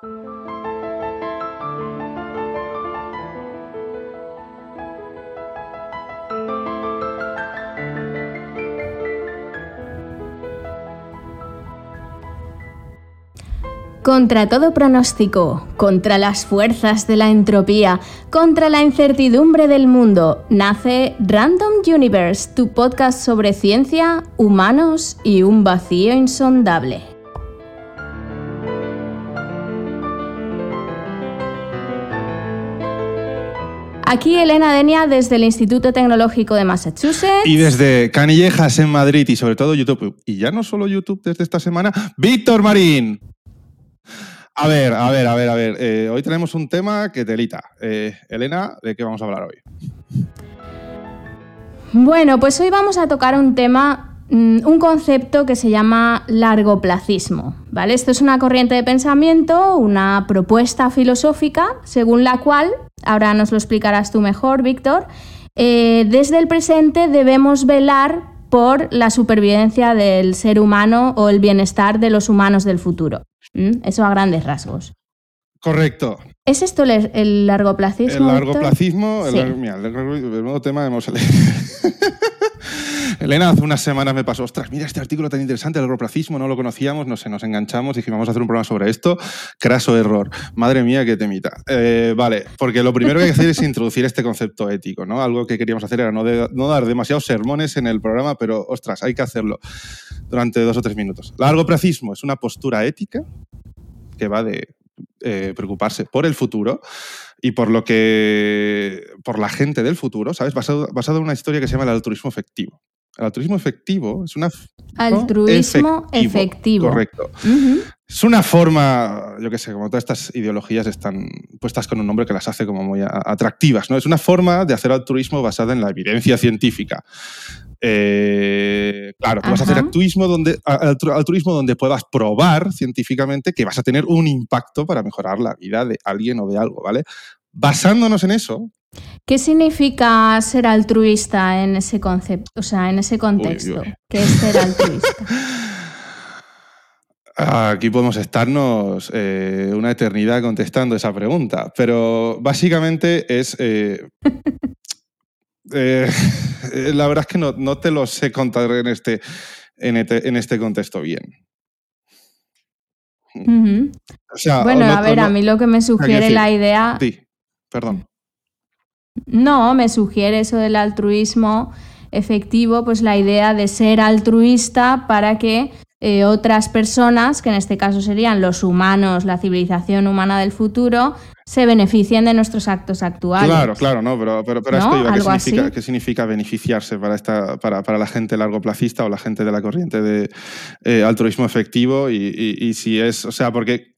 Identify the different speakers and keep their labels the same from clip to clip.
Speaker 1: Contra todo pronóstico, contra las fuerzas de la entropía, contra la incertidumbre del mundo, nace Random Universe, tu podcast sobre ciencia, humanos y un vacío insondable. Aquí Elena Denia desde el Instituto Tecnológico de Massachusetts.
Speaker 2: Y desde Canillejas en Madrid y sobre todo YouTube. Y ya no solo YouTube desde esta semana, Víctor Marín. A ver, a ver, a ver, a ver. Eh, hoy tenemos un tema que telita. Eh, Elena, ¿de qué vamos a hablar hoy?
Speaker 1: Bueno, pues hoy vamos a tocar un tema, un concepto que se llama largoplacismo. ¿vale? Esto es una corriente de pensamiento, una propuesta filosófica, según la cual, ahora nos lo explicarás tú mejor, Víctor, eh, desde el presente debemos velar por la supervivencia del ser humano o el bienestar de los humanos del futuro. ¿Mm? Eso a grandes rasgos.
Speaker 2: Correcto.
Speaker 1: ¿Es esto el, largoplacismo?
Speaker 2: El largoplacismo, el, mira, el, nuevo tema hemos Elena, hace unas semanas me pasó, ostras, mira este artículo tan interesante, el largoplacismo, no lo conocíamos, no sé, nos enganchamos, dijimos, vamos a hacer un programa sobre esto, craso error. Madre mía, qué temita. Eh, vale, porque lo primero que hay que hacer es introducir este concepto ético, ¿no? Algo que queríamos hacer era no, dar demasiados sermones en el programa, pero, ostras, hay que hacerlo durante dos o tres minutos. Largoplacismo es una postura ética que va de eh, preocuparse por el futuro y por lo que por la gente del futuro, ¿sabes? Basado en una historia que se llama el altruismo efectivo. El altruismo efectivo es una...
Speaker 1: Altruismo efectivo.
Speaker 2: Correcto. Es una forma, yo qué sé, como todas estas ideologías están puestas con un nombre que las hace como muy atractivas, ¿no? Es una forma de hacer altruismo basada en la evidencia científica. Eh, claro, tú vas a hacer altruismo donde, altruismo donde puedas probar científicamente que vas a tener un impacto para mejorar la vida de alguien o de algo, ¿vale? Basándonos en eso.
Speaker 1: ¿Qué significa ser altruista en ese concepto, o sea, en ese contexto? ¿Qué es ser altruista?
Speaker 2: Aquí podemos estarnos eh, una eternidad contestando esa pregunta, pero básicamente es eh, Eh, la verdad es que no, te lo sé contar en este, en este, contexto bien.
Speaker 1: bueno, a ver, a mí lo que me sugiere la idea...
Speaker 2: Sí, perdón.
Speaker 1: No, me sugiere eso del altruismo efectivo, pues la idea de ser altruista para que eh, otras personas, que en este caso serían los humanos, la civilización humana del futuro, se beneficien de nuestros actos actuales.
Speaker 2: Claro, claro, no, pero, pero, pero esto ¿qué significa, ¿qué significa, beneficiarse para, esta, para, para, la gente largoplacista o la gente de la corriente de eh, altruismo efectivo? Y, y, si es, o sea, porque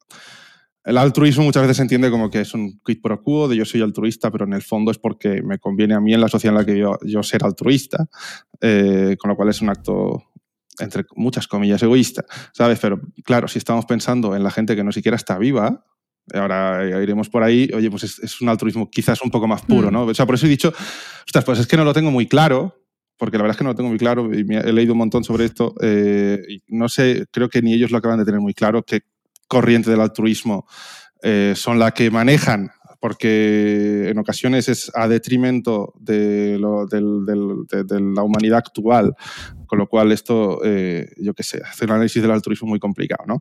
Speaker 2: el altruismo muchas veces se entiende como que es un quid pro quo, de yo soy altruista, pero en el fondo es porque me conviene a mí en la sociedad en la que yo, yo ser altruista, eh, con lo cual es un acto entre muchas comillas, egoísta, ¿sabes? Pero claro, si estamos pensando en la gente que no siquiera está viva, ahora iremos por ahí, oye, pues es, un altruismo quizás un poco más puro, mm. ¿no? O sea, por eso he dicho, ostras, pues es que no lo tengo muy claro, porque la verdad es que no lo tengo muy claro y he leído un montón sobre esto eh, y no sé, creo que ni ellos lo acaban de tener muy claro, qué corriente del altruismo eh, son la que manejan porque en ocasiones es a detrimento de, la humanidad actual, con lo cual esto, eh, yo qué sé, hacer un análisis del altruismo muy complicado, ¿no?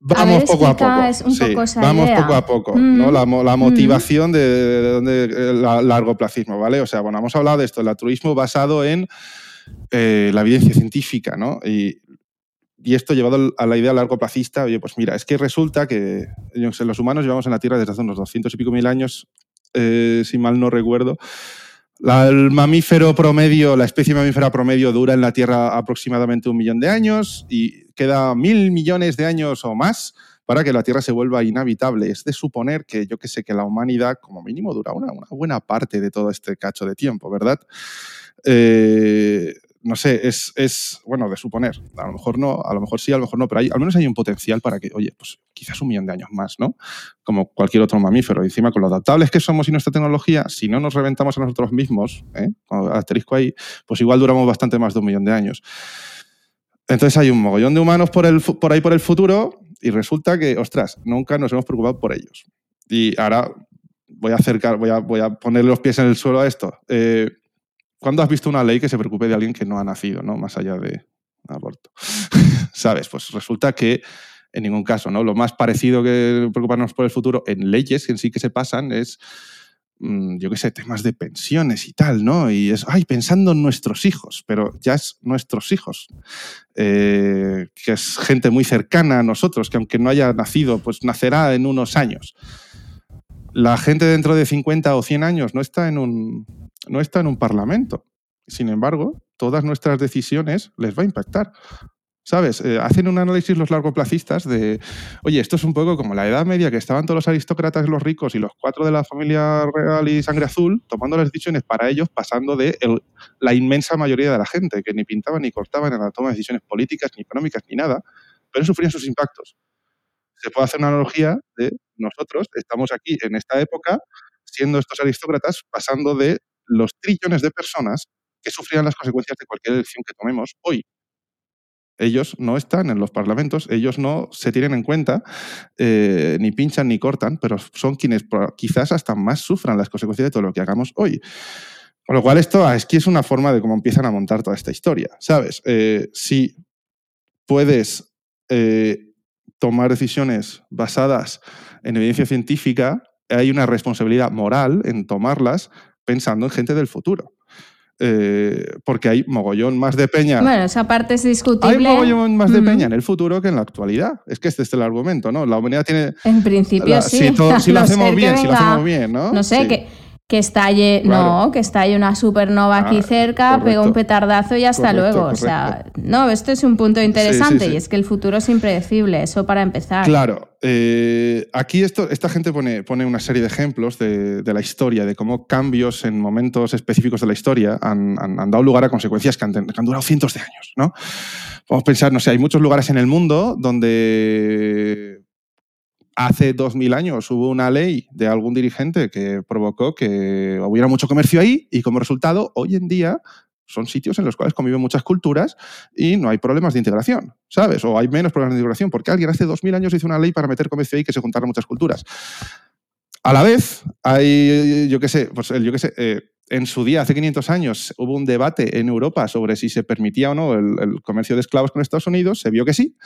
Speaker 1: Vamos poco a poco. sí,
Speaker 2: vamos poco a poco, ¿no? La, mm. motivación de, el largo placismo, ¿vale? O sea, bueno, hemos hablado de esto, el altruismo basado en eh, la evidencia científica, ¿no? Y y esto llevado a la idea largo placista, oye, pues mira, es que resulta que los humanos llevamos en la Tierra desde hace unos 200 y pico mil años, eh, si mal no recuerdo. el mamífero promedio, la especie mamífera promedio dura en la Tierra aproximadamente un millón de años y queda mil millones de años o más para que la Tierra se vuelva inhabitable. Es de suponer que yo que sé que la humanidad como mínimo dura una, una buena parte de todo este cacho de tiempo, ¿verdad? Eh, no sé, es, es, bueno, de suponer. A lo mejor no, a lo mejor sí, a lo mejor no, pero hay, al menos hay un potencial para que, oye, pues quizás un millón de años más, ¿no? Como cualquier otro mamífero. Y encima, con lo adaptables que somos y nuestra tecnología, si no nos reventamos a nosotros mismos, ¿eh? asterisco ahí, pues igual duramos bastante más de un millón de años. Entonces hay un mogollón de humanos por, el, por ahí por el futuro Y resulta que, ostras, nunca nos hemos preocupado por ellos. Y ahora voy a acercar, voy a, voy a poner los pies en el suelo a esto. Eh, ¿Cuándo has visto una ley que se preocupe de alguien que no ha nacido, ¿no? Más allá de aborto. ¿Sabes? Pues resulta que en ningún caso, ¿no? Lo más parecido que preocuparnos por el futuro en leyes en sí que se pasan es mm, yo qué sé, temas de pensiones y tal, ¿no? Y es, ay, pensando en nuestros hijos, pero ya es nuestros hijos, eh, que es gente muy cercana a nosotros, que aunque no haya nacido, pues nacerá en unos años. La gente dentro de 50 o 100 años no está en un, no está en un parlamento. Sin embargo, todas nuestras decisiones les va a impactar. ¿Sabes? Eh, hacen un análisis los largoplacistas de, oye, esto es un poco como la Edad Media, que estaban todos los aristócratas, los ricos y los cuatro de la familia real y sangre azul, tomando las decisiones para ellos, pasando de la inmensa mayoría de la gente, que ni pintaban ni cortaban en la toma de decisiones políticas, ni económicas, ni nada, pero sufrían sus impactos. Se puede hacer una analogía de nosotros, estamos aquí en esta época, siendo estos aristócratas, pasando de los trillones de personas que sufrían las consecuencias de cualquier elección que tomemos hoy. Ellos no están en los parlamentos, ellos no se tienen en cuenta, eh, ni pinchan ni cortan, pero son quienes quizás hasta más sufran las consecuencias de todo lo que hagamos hoy. Con lo cual, esto es que es una forma de cómo empiezan a montar toda esta historia. ¿Sabes? Eh, si puedes eh, tomar decisiones basadas en evidencia científica, hay una responsabilidad moral en tomarlas pensando en gente del futuro. Eh, porque hay mogollón más de peña.
Speaker 1: Bueno, esa parte es discutible.
Speaker 2: Hay mogollón más de peña en el futuro que en la actualidad. Es que este es el argumento, ¿no? La humanidad tiene.
Speaker 1: En principio sí.
Speaker 2: Si, lo hacemos bien, si lo hacemos bien, ¿no?
Speaker 1: No sé, que que estalle, no, que estalle una supernova aquí ah, cerca, pega un petardazo y hasta luego. O sea, no, esto es un punto interesante y es que el futuro es impredecible, eso para empezar.
Speaker 2: Claro, eh, aquí esto, esta gente pone, pone una serie de ejemplos de, la historia, de cómo cambios en momentos específicos de la historia han, dado lugar a consecuencias que han, que han durado cientos de años, ¿no? Vamos a pensar, no sé, hay muchos lugares en el mundo donde hace dos mil años hubo una ley de algún dirigente que provocó que hubiera mucho comercio ahí y como resultado hoy en día son sitios en los cuales conviven muchas culturas y no hay problemas de integración, ¿sabes? O hay menos problemas de integración porque alguien hace dos mil años hizo una ley para meter comercio ahí que se juntaran muchas culturas. A la vez, hay, yo qué sé, pues yo qué sé, eh, en su día, hace 500 años, hubo un debate en Europa sobre si se permitía o no el comercio de esclavos con Estados Unidos, se vio que sí.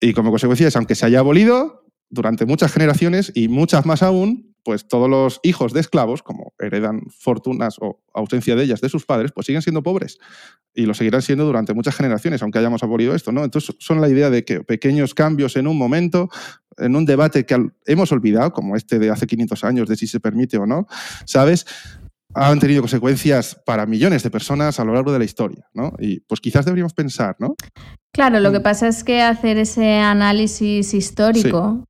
Speaker 2: Y como consecuencia es, aunque se haya abolido, durante muchas generaciones y muchas más aún, pues todos los hijos de esclavos, como heredan fortunas o ausencia de ellas de sus padres, pues siguen siendo pobres y lo seguirán siendo durante muchas generaciones, aunque hayamos abolido esto, ¿no? Entonces son la idea de que pequeños cambios en un momento, en un debate que hemos olvidado, como este de hace 500 años, de si se permite o no, ¿sabes? han tenido consecuencias para millones de personas a lo largo de la historia, ¿no? Y pues quizás deberíamos pensar, ¿no?
Speaker 1: Claro, lo que mm. pasa es que hacer ese análisis histórico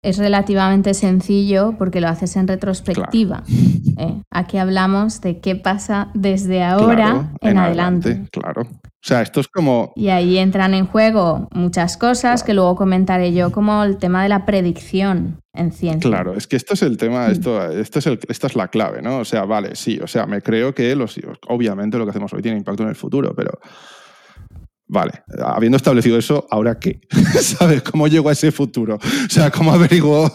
Speaker 1: es relativamente sencillo porque lo haces en retrospectiva. Eh, aquí hablamos de qué pasa desde ahora en, adelante.
Speaker 2: Claro. O sea, esto es como...
Speaker 1: Y ahí entran en juego muchas cosas que luego comentaré yo, como el tema de la predicción en ciencia.
Speaker 2: Claro, es que esto es el tema, mm. esto, esto es el, esta es la clave, ¿no? O sea, vale, sí, o sea, me creo que los, obviamente lo que hacemos hoy tiene impacto en el futuro, pero Vale, habiendo establecido eso, ¿ahora qué? ¿Sabes cómo llego a ese futuro? O sea, ¿cómo averiguo?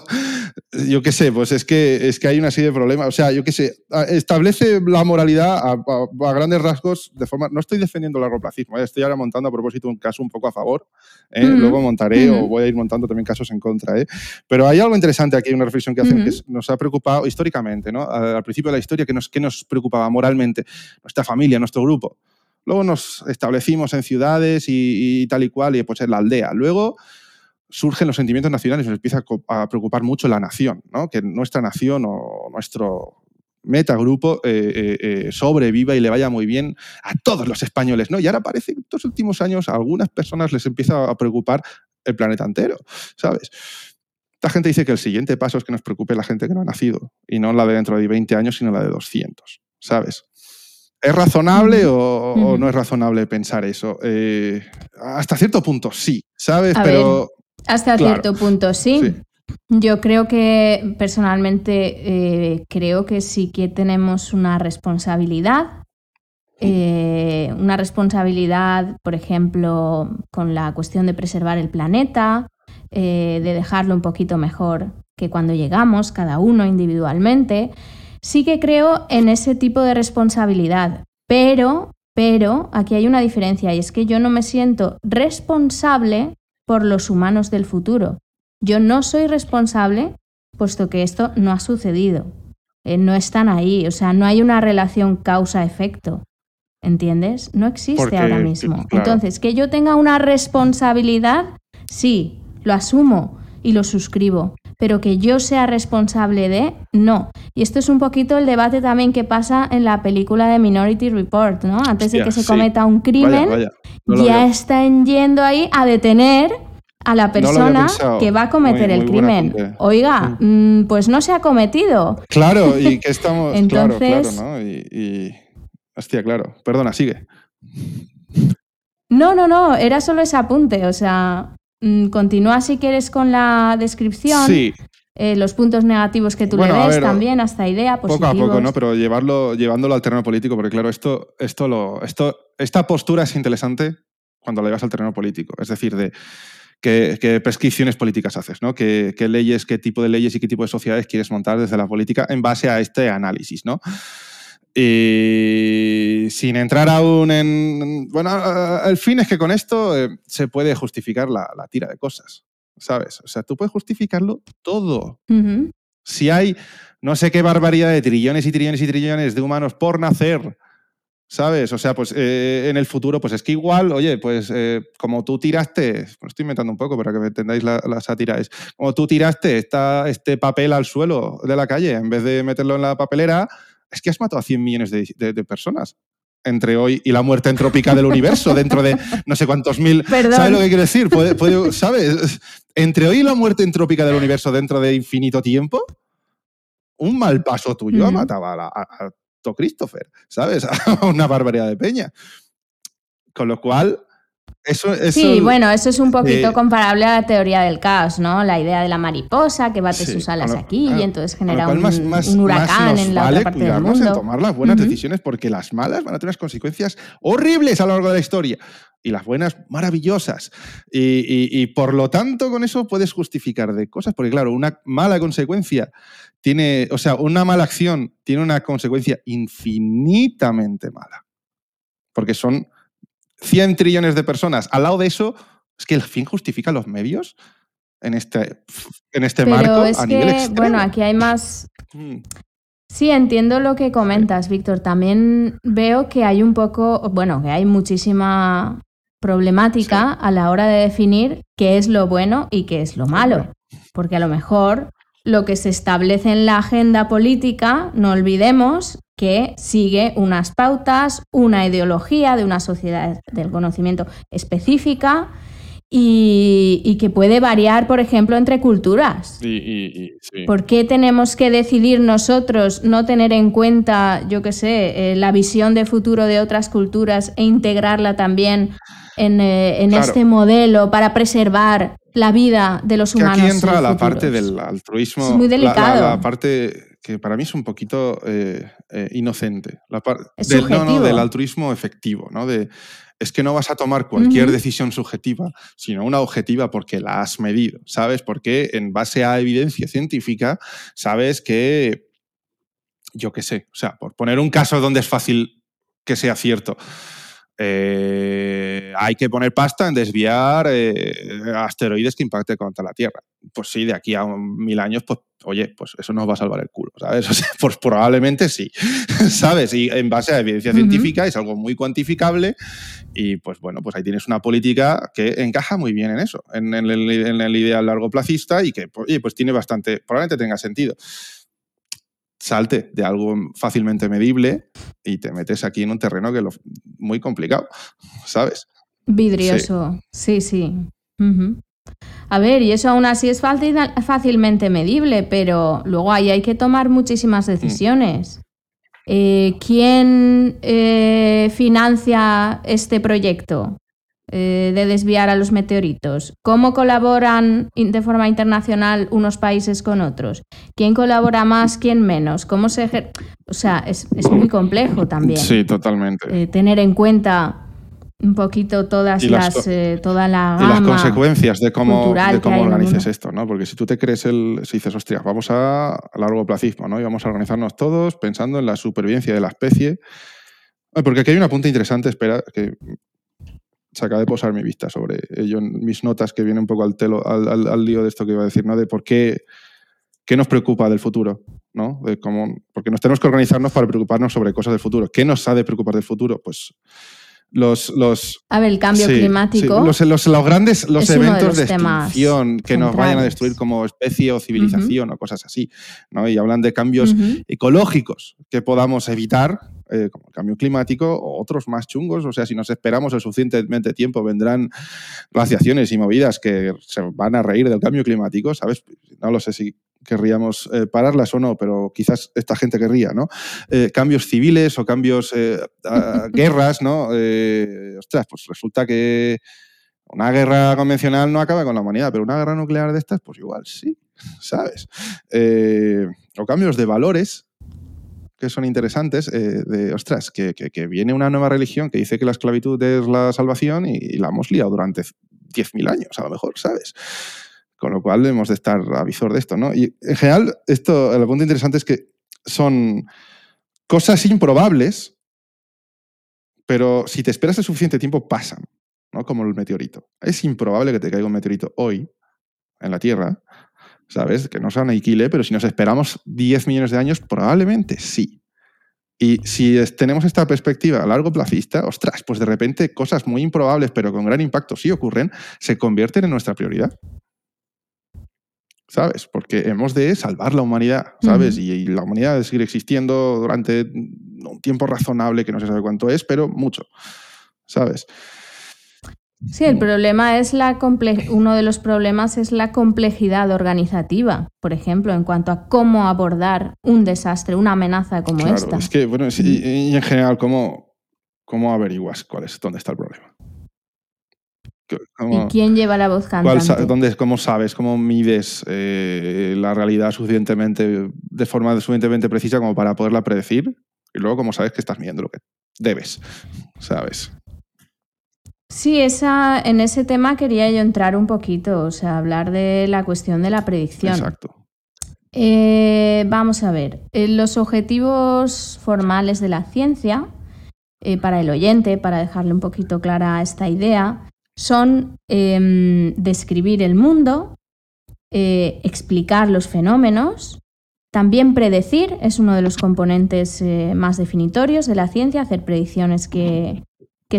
Speaker 2: Yo qué sé, pues es que, es que hay una serie de problemas. O sea, yo qué sé, establece la moralidad a, grandes rasgos de forma. No estoy defendiendo el largoplacismo, ¿eh? estoy ahora montando a propósito un caso un poco a favor. ¿eh? Luego montaré o voy a ir montando también casos en contra. ¿eh? Pero hay algo interesante aquí, una reflexión que hacen que nos ha preocupado históricamente, ¿no? Al principio de la historia, que nos, que nos preocupaba moralmente? Nuestra familia, nuestro grupo. Luego nos establecimos en ciudades y, tal y cual, y pues en la aldea. Luego surgen los sentimientos nacionales y nos empieza a preocupar mucho la nación, ¿no? que nuestra nación o nuestro metagrupo eh, eh, eh, sobreviva y le vaya muy bien a todos los españoles. ¿no? Y ahora parece que en estos últimos años a algunas personas les empieza a preocupar el planeta entero, ¿sabes? Esta gente dice que el siguiente paso es que nos preocupe la gente que no ha nacido, y no la de dentro de 20 años, sino la de 200, ¿sabes? ¿Es razonable o, no es razonable pensar eso? Eh, hasta cierto punto sí, ¿sabes? Pero.
Speaker 1: hasta cierto punto sí. Yo creo que personalmente eh, creo que sí que tenemos una responsabilidad. Eh, una responsabilidad, por ejemplo, con la cuestión de preservar el planeta, de dejarlo un poquito mejor que cuando llegamos, cada uno individualmente, sí que creo en ese tipo de responsabilidad. Pero, pero, aquí hay una diferencia y es que yo no me siento responsable por los humanos del futuro. Yo no soy responsable puesto que esto no ha sucedido. Eh, no están ahí, o sea, no hay una relación causa-efecto. ¿Entiendes? No existe ahora mismo. Entonces, que yo tenga una responsabilidad, sí, lo asumo y lo suscribo, pero que yo sea responsable de, no. Y esto es un poquito el debate también que pasa en la película de Minority Report, ¿no? Antes de que se cometa un crimen, ya están yendo ahí a detener a la persona que va a cometer el crimen. Oiga, mm, pues no se ha cometido.
Speaker 2: Claro, y que estamos. Entonces, claro, claro, ¿no? Y, Hostia, claro. Perdona, sigue.
Speaker 1: No, no, no, era solo ese apunte. O sea, continúa si quieres con la descripción. Sí. Eh, los puntos negativos que tú le ves también, hasta idea, positivos.
Speaker 2: Poco a poco, ¿no? Pero llevarlo, llevándolo al terreno político, porque claro, esto, esto lo, esto, esta postura es interesante cuando la llevas al terreno político. Es decir, de qué, prescripciones políticas haces, ¿no? ¿Qué, leyes, qué tipo de leyes y qué tipo de sociedades quieres montar desde la política en base a este análisis, ¿no? Y sin entrar aún en... Bueno, el fin es que con esto eh, se puede justificar la, tira de cosas, ¿sabes? O sea, tú puedes justificarlo todo. Si hay no sé qué barbaridad de trillones y trillones y trillones de humanos por nacer, ¿Sabes? O sea, pues eh, en el futuro, pues es que igual, oye, pues eh, como tú tiraste, lo estoy inventando un poco para que me entendáis la, sátira, es como tú tiraste esta, este papel al suelo de la calle en vez de meterlo en la papelera, es que has matado a 100 millones de, personas entre hoy y la muerte entrópica del universo, dentro de no sé cuántos mil. ¿Sabes lo que quiero decir? ¿Sabes? Entre hoy y la muerte entrópica del universo dentro de infinito tiempo, un mal paso tuyo ha matado a, a, Christopher, ¿sabes? Una barbaridad de peña. Con lo cual, eso,
Speaker 1: sí, bueno, eso es un poquito comparable a la teoría del caos, ¿no? La idea de la mariposa que bate sus alas aquí y entonces genera un, huracán en la otra parte del mundo.
Speaker 2: en tomar las buenas decisiones porque las malas van a tener consecuencias horribles a lo largo de la historia y las buenas maravillosas. y, por lo tanto, con eso puedes justificar de cosas, porque claro, una mala consecuencia tiene, o sea, una mala acción tiene una consecuencia infinitamente mala. Porque son 100 trillones de personas. Al lado de eso, es que el fin justifica los medios en este, en este marco a nivel extremo.
Speaker 1: Bueno, aquí hay más. Mm. Sí, entiendo lo que comentas, Víctor. También veo que hay un poco, bueno, que hay muchísima problemática a la hora de definir qué es lo bueno y qué es lo malo. Porque a lo mejor lo que se establece en la agenda política, no olvidemos que sigue unas pautas, una ideología de una sociedad del conocimiento específica y, que puede variar, por ejemplo, entre culturas. ¿Por qué tenemos que decidir nosotros no tener en cuenta, yo qué sé, eh, la visión de futuro de otras culturas e integrarla también en, eh, este modelo para preservar la vida de los humanos.
Speaker 2: aquí entra la parte del altruismo.
Speaker 1: Es muy delicado.
Speaker 2: La, parte que para mí es un poquito eh, eh, inocente. La del, no, no, del altruismo efectivo, ¿no? De, es que no vas a tomar cualquier decisión subjetiva, sino una objetiva porque la has medido, ¿sabes? Porque en base a evidencia científica sabes que, yo qué sé, o sea, por poner un caso donde es fácil que sea cierto, eh, hay que poner pasta en desviar eh, asteroides que impacten contra la Tierra. Pues sí, de aquí a mil años, pues oye, pues eso nos va a salvar el culo, ¿sabes? pues probablemente sí, ¿sabes? Y en base a evidencia científica es algo muy cuantificable y pues bueno, pues ahí tienes una política que encaja muy bien en eso, en, el, en el ideal largo placista y que, oye, pues tiene bastante, probablemente tenga sentido salte de algo fácilmente medible y te metes aquí en un terreno que es muy complicado, ¿sabes?
Speaker 1: Vidrioso, sí, sí. A ver, y eso aún así es fácilmente medible, pero luego ahí hay que tomar muchísimas mm. decisiones. Eh, ¿Quién eh, financia este proyecto? Eh, de desviar a los meteoritos? ¿Cómo colaboran de forma internacional unos países con otros? ¿Quién colabora más, quién menos? ¿Cómo se O sea, es, muy complejo también.
Speaker 2: Sí, totalmente.
Speaker 1: Eh, tener en cuenta un poquito todas las, eh, toda la gama
Speaker 2: y las consecuencias de cómo, de cómo organices esto, ¿no? Porque si tú te crees el, si dices, hostia, vamos a, largo placismo, ¿no? Y vamos a organizarnos todos pensando en la supervivencia de la especie. Porque aquí hay un apunte interesante, espera, que se acaba de posar mi vista sobre ello mis notas, que viene un poco al, telo, al, al, lío de esto que iba a decir, ¿no? De por qué, qué nos preocupa del futuro, ¿no? De cómo, porque nos tenemos que organizarnos para preocuparnos sobre cosas del futuro. ¿Qué nos ha de preocupar del futuro? Pues los, los
Speaker 1: a ver, el cambio climático.
Speaker 2: los, los, los, grandes los eventos de, extinción que nos vayan a destruir como especie o civilización o cosas así. ¿no? Y hablan de cambios ecológicos que podamos evitar, eh, como el cambio climático, o otros más chungos. O sea, si nos esperamos el suficientemente tiempo, vendrán glaciaciones y movidas que se van a reír del cambio climático, ¿sabes? No lo sé si querríamos eh, pararlas o no, pero quizás esta gente querría, ¿no? Eh, cambios civiles o cambios, guerras, ¿no? ostras, pues resulta que una guerra convencional no acaba con la humanidad, pero una guerra nuclear de estas, pues igual sí, ¿sabes? o cambios de valores que son interesantes, de, ostras, que, viene una nueva religión que dice que la esclavitud es la salvación y, la hemos liado durante 10.000 años, a lo mejor, ¿sabes? Con lo cual debemos de estar a visor de esto, ¿no? Y en general, esto, el punto interesante es que son cosas improbables, pero si te esperas el suficiente tiempo, pasan, ¿no? Como el meteorito. Es improbable que te caiga un meteorito hoy en la Tierra, ¿sabes? Que no sea aniquile, pero si nos esperamos 10 millones de años, probablemente sí. Y si tenemos esta perspectiva a largo plazista, ostras, pues de repente cosas muy improbables, pero con gran impacto, si ocurren, se convierten en nuestra prioridad. ¿sabes? Porque hemos de salvar la humanidad, ¿sabes? y, la humanidad debe seguir existiendo durante un tiempo razonable, que no se sabe cuánto es, pero mucho, ¿sabes?
Speaker 1: Sí, el problema es la uno de los problemas es la complejidad organizativa, por ejemplo, en cuanto a cómo abordar un desastre, una amenaza como claro, esta.
Speaker 2: Es que, bueno, y, en general, ¿cómo, ¿cómo averiguas cuál es, dónde está el problema?
Speaker 1: ¿Y quién lleva la voz cantante?
Speaker 2: dónde, ¿Cómo sabes, cómo mides eh, la realidad suficientemente, de forma suficientemente precisa como para poderla predecir? Y luego, ¿cómo sabes que estás midiendo lo que debes? ¿Sabes?
Speaker 1: Sí, esa, en ese tema quería yo entrar un poquito, o sea, hablar de la cuestión de la predicción.
Speaker 2: Exacto.
Speaker 1: Eh, vamos a ver, eh, los objetivos formales de la ciencia, para el oyente, para dejarle un poquito clara esta idea, son em, describir el mundo, eh, explicar los fenómenos, también predecir, es uno de los componentes eh, más definitorios de la ciencia, hacer predicciones que,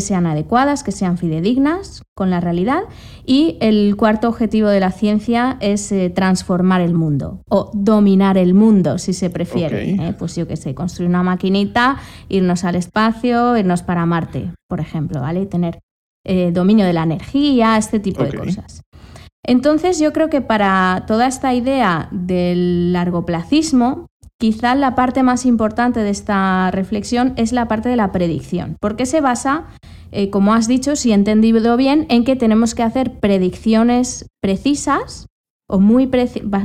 Speaker 1: sean adecuadas, que sean fidedignas con la realidad. Y el cuarto objetivo de la ciencia es eh, transformar el mundo o dominar el mundo, si se prefiere. Pues yo que sé, construir una maquinita, irnos al espacio, irnos para Marte, por ejemplo, ¿vale? Y tener eh, dominio de la energía, este tipo de cosas. Entonces yo creo que para toda esta idea del largoplacismo, quizá la parte más importante de esta reflexión es la parte de la predicción, porque se basa, eh, como has dicho, si he entendido bien, en que tenemos que hacer predicciones precisas o muy,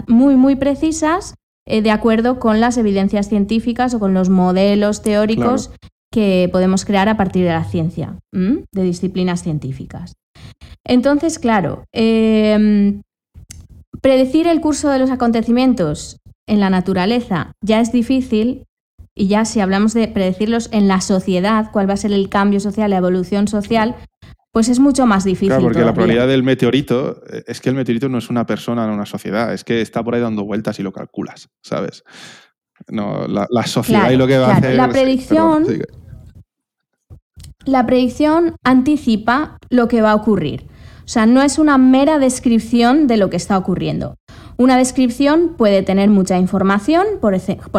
Speaker 1: muy, muy precisas eh, de acuerdo con las evidencias científicas o con los modelos teóricos que podemos crear a partir de la ciencia, de disciplinas científicas. Entonces, claro, em, predecir el curso de los acontecimientos en la naturaleza ya es difícil y ya si hablamos de predecirlos en la sociedad, cuál va a ser el cambio social, la evolución social, pues es mucho más difícil. Claro,
Speaker 2: porque la probabilidad del meteorito eh, es que el meteorito no es una persona, no una sociedad, es que está por ahí dando vueltas y lo calculas, ¿sabes? No, la, sociedad y lo que va a hacer.
Speaker 1: La predicción la predicción anticipa lo que va a ocurrir. O sea, no es una mera descripción de lo que está ocurriendo. Una descripción puede tener mucha información, por,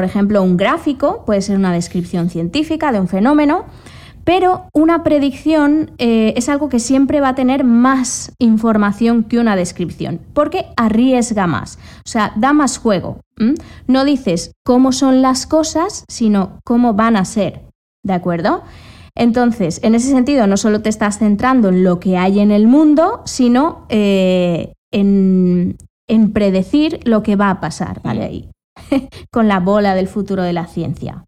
Speaker 1: ejemplo, un gráfico puede ser una descripción científica de un fenómeno, pero una predicción eh, es algo que siempre va a tener más información que una descripción, porque arriesga más, o sea, da más juego. No dices cómo son las cosas, sino cómo van a ser, ¿de acuerdo? Entonces, en ese sentido, no solo te estás centrando en lo que hay en el mundo, sino eh, en, predecir lo que va a pasar, ¿vale? Ahí, con la bola del futuro de la ciencia.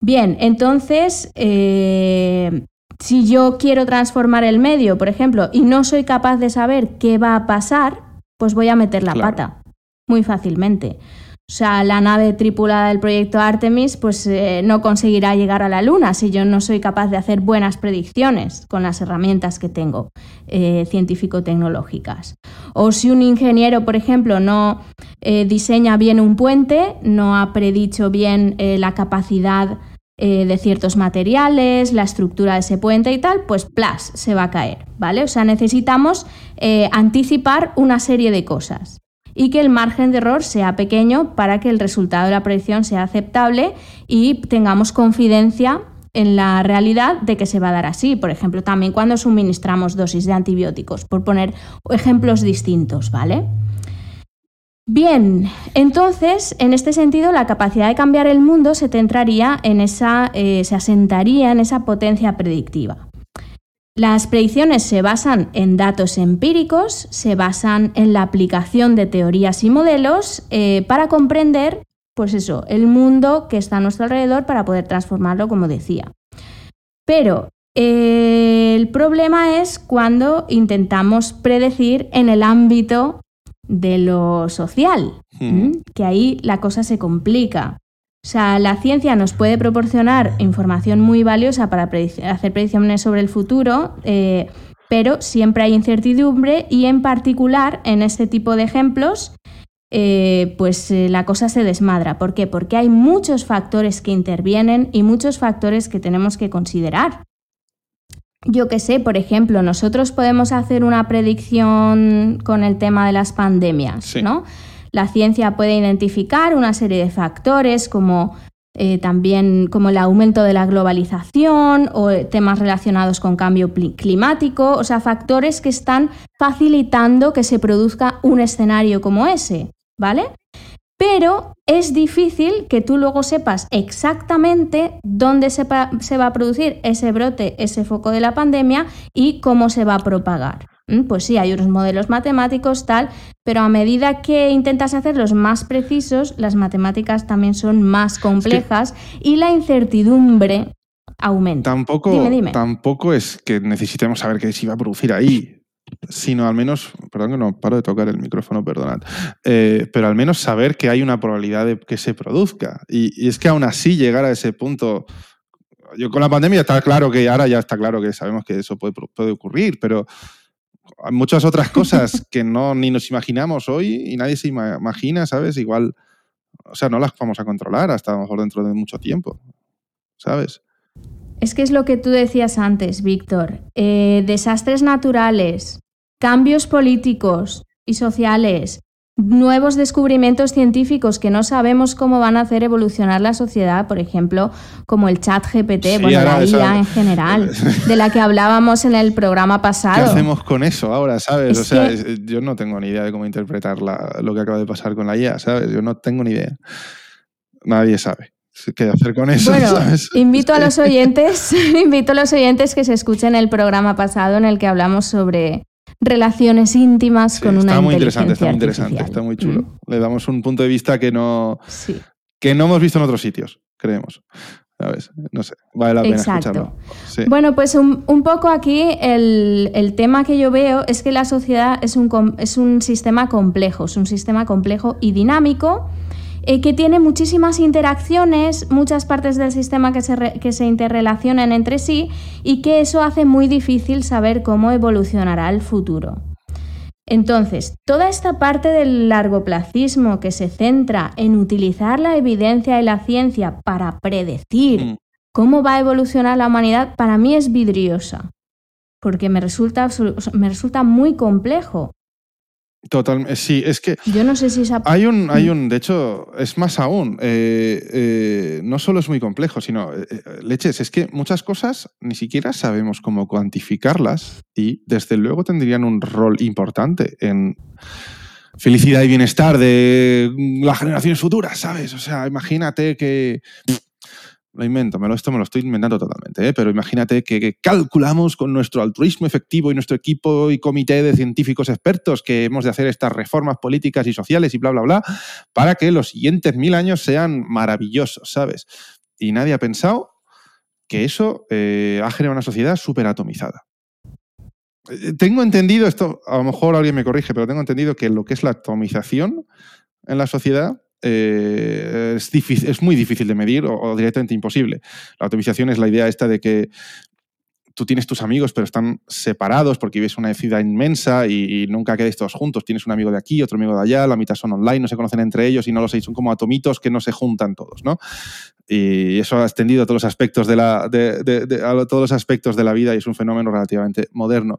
Speaker 1: Bien, entonces, eh, si yo quiero transformar el medio, por ejemplo, y no soy capaz de saber qué va a pasar, pues voy a meter la pata muy fácilmente. O sea, la nave tripulada del proyecto Artemis pues eh, no conseguirá llegar a la Luna si yo no soy capaz de hacer buenas predicciones con las herramientas que tengo eh, científico-tecnológicas. O si un ingeniero, por ejemplo, no eh, diseña bien un puente, no ha predicho bien la capacidad de ciertos materiales, la estructura de ese puente y tal, pues plas, se va a caer, ¿vale? O sea, necesitamos anticipar una serie de cosas y que el margen de error sea pequeño para que el resultado de la predicción sea aceptable y tengamos confidencia en la realidad de que se va a dar así. Por ejemplo, también cuando suministramos dosis de antibióticos, por poner ejemplos distintos, ¿vale? Bien, entonces, en este sentido, la capacidad de cambiar el mundo se centraría en esa, eh, se asentaría en esa potencia predictiva. Las predicciones se basan en datos empíricos, se basan en la aplicación de teorías y modelos eh, para comprender, pues eso, el mundo que está a nuestro alrededor para poder transformarlo, como decía. Pero eh, el problema es cuando intentamos predecir en el ámbito de lo social, que ahí la cosa se complica. O sea, la ciencia nos puede proporcionar información muy valiosa para hacer predicciones sobre el futuro, eh, pero siempre hay incertidumbre y en particular en este tipo de ejemplos, eh, pues eh, la cosa se desmadra. ¿Por qué? Porque hay muchos factores que intervienen y muchos factores que tenemos que considerar. Yo que sé, por ejemplo, nosotros podemos hacer una predicción con el tema de las pandemias, ¿no? La ciencia puede identificar una serie de factores como eh, también como el aumento de la globalización o temas relacionados con cambio climático, o sea, factores que están facilitando que se produzca un escenario como ese, ¿vale? Pero es difícil que tú luego sepas exactamente dónde se va a producir ese brote, ese foco de la pandemia y cómo se va a propagar. Mm, pues sí, hay unos modelos matemáticos, tal, pero a medida que intentas hacerlos más precisos, las matemáticas también son más complejas y la incertidumbre aumenta.
Speaker 2: Tampoco, tampoco es que necesitemos saber qué se iba a producir ahí, sino al menos, perdón que no paro de tocar el micrófono, perdonad, eh, pero al menos saber que hay una probabilidad de que se produzca. Y, y, es que aún así llegar a ese punto, yo con la pandemia está claro que ahora ya está claro que sabemos que eso puede, puede ocurrir, pero muchas otras cosas que no ni nos imaginamos hoy y nadie se imagina, ¿sabes? Igual, o sea, no las vamos a controlar hasta a lo mejor dentro de mucho tiempo, ¿sabes?
Speaker 1: Es que es lo que tú decías antes, Víctor. Eh, desastres naturales, cambios políticos y sociales, nuevos descubrimientos científicos que no sabemos cómo van a hacer evolucionar la sociedad, por ejemplo, como el chat GPT, bueno, la IA en general, de la que hablábamos en el programa pasado.
Speaker 2: ¿Qué hacemos con eso ahora, sabes? o sea, yo no tengo ni idea de cómo interpretar lo que acaba de pasar con la IA, ¿sabes? Yo no tengo ni idea. Nadie sabe qué hacer con eso.
Speaker 1: Bueno,
Speaker 2: ¿sabes?
Speaker 1: invito a los oyentes, invito a los oyentes que se escuchen el programa pasado en el que hablamos sobre relaciones íntimas con una
Speaker 2: Está
Speaker 1: muy
Speaker 2: interesante, está
Speaker 1: muy
Speaker 2: interesante, está muy chulo. Mm. Le damos un punto de vista que no, que no hemos visto en otros sitios, creemos. No sé, vale la pena escucharlo.
Speaker 1: Bueno, pues un, poco aquí el, el, tema que yo veo es que la sociedad es un, es un sistema complejo, es un sistema complejo y dinámico eh, que tiene muchísimas interacciones, muchas partes del sistema que se, que se interrelacionan entre sí y que eso hace muy difícil saber cómo evolucionará el futuro. Entonces, toda esta parte del largoplacismo que se centra en utilizar la evidencia y la ciencia para predecir mm. cómo va a evolucionar la humanidad, para mí es vidriosa, porque me resulta, me resulta muy complejo.
Speaker 2: Total, eh, sí, es que.
Speaker 1: Yo no sé si esa...
Speaker 2: Hay un, hay un, de hecho, es más aún. Eh, eh, no solo es muy complejo, sino, leches, es que muchas cosas ni siquiera sabemos cómo cuantificarlas y desde luego tendrían un rol importante en felicidad y bienestar de las generaciones futuras, ¿sabes? O sea, imagínate que lo invento, me lo, esto me lo estoy inventando totalmente, ¿eh? pero imagínate que, calculamos con nuestro altruismo efectivo y nuestro equipo y comité de científicos expertos que hemos de hacer estas reformas políticas y sociales y bla, bla, bla, para que los siguientes mil años sean maravillosos, ¿sabes? Y nadie ha pensado que eso eh, ha generado una sociedad súper atomizada. Eh, tengo entendido, esto a lo mejor alguien me corrige, pero tengo entendido que lo que es la atomización en la sociedad eh, es, es, muy difícil de medir o, directamente imposible. La atomización es la idea esta de que tú tienes tus amigos, pero están separados porque vives una ciudad inmensa y, nunca quedáis todos juntos. Tienes un amigo de aquí, otro amigo de allá, la mitad son online, no se conocen entre ellos y no lo sé, son como atomitos que no se juntan todos, ¿no? Y eso ha extendido a todos los aspectos de la, todos los aspectos de la vida y es un fenómeno relativamente moderno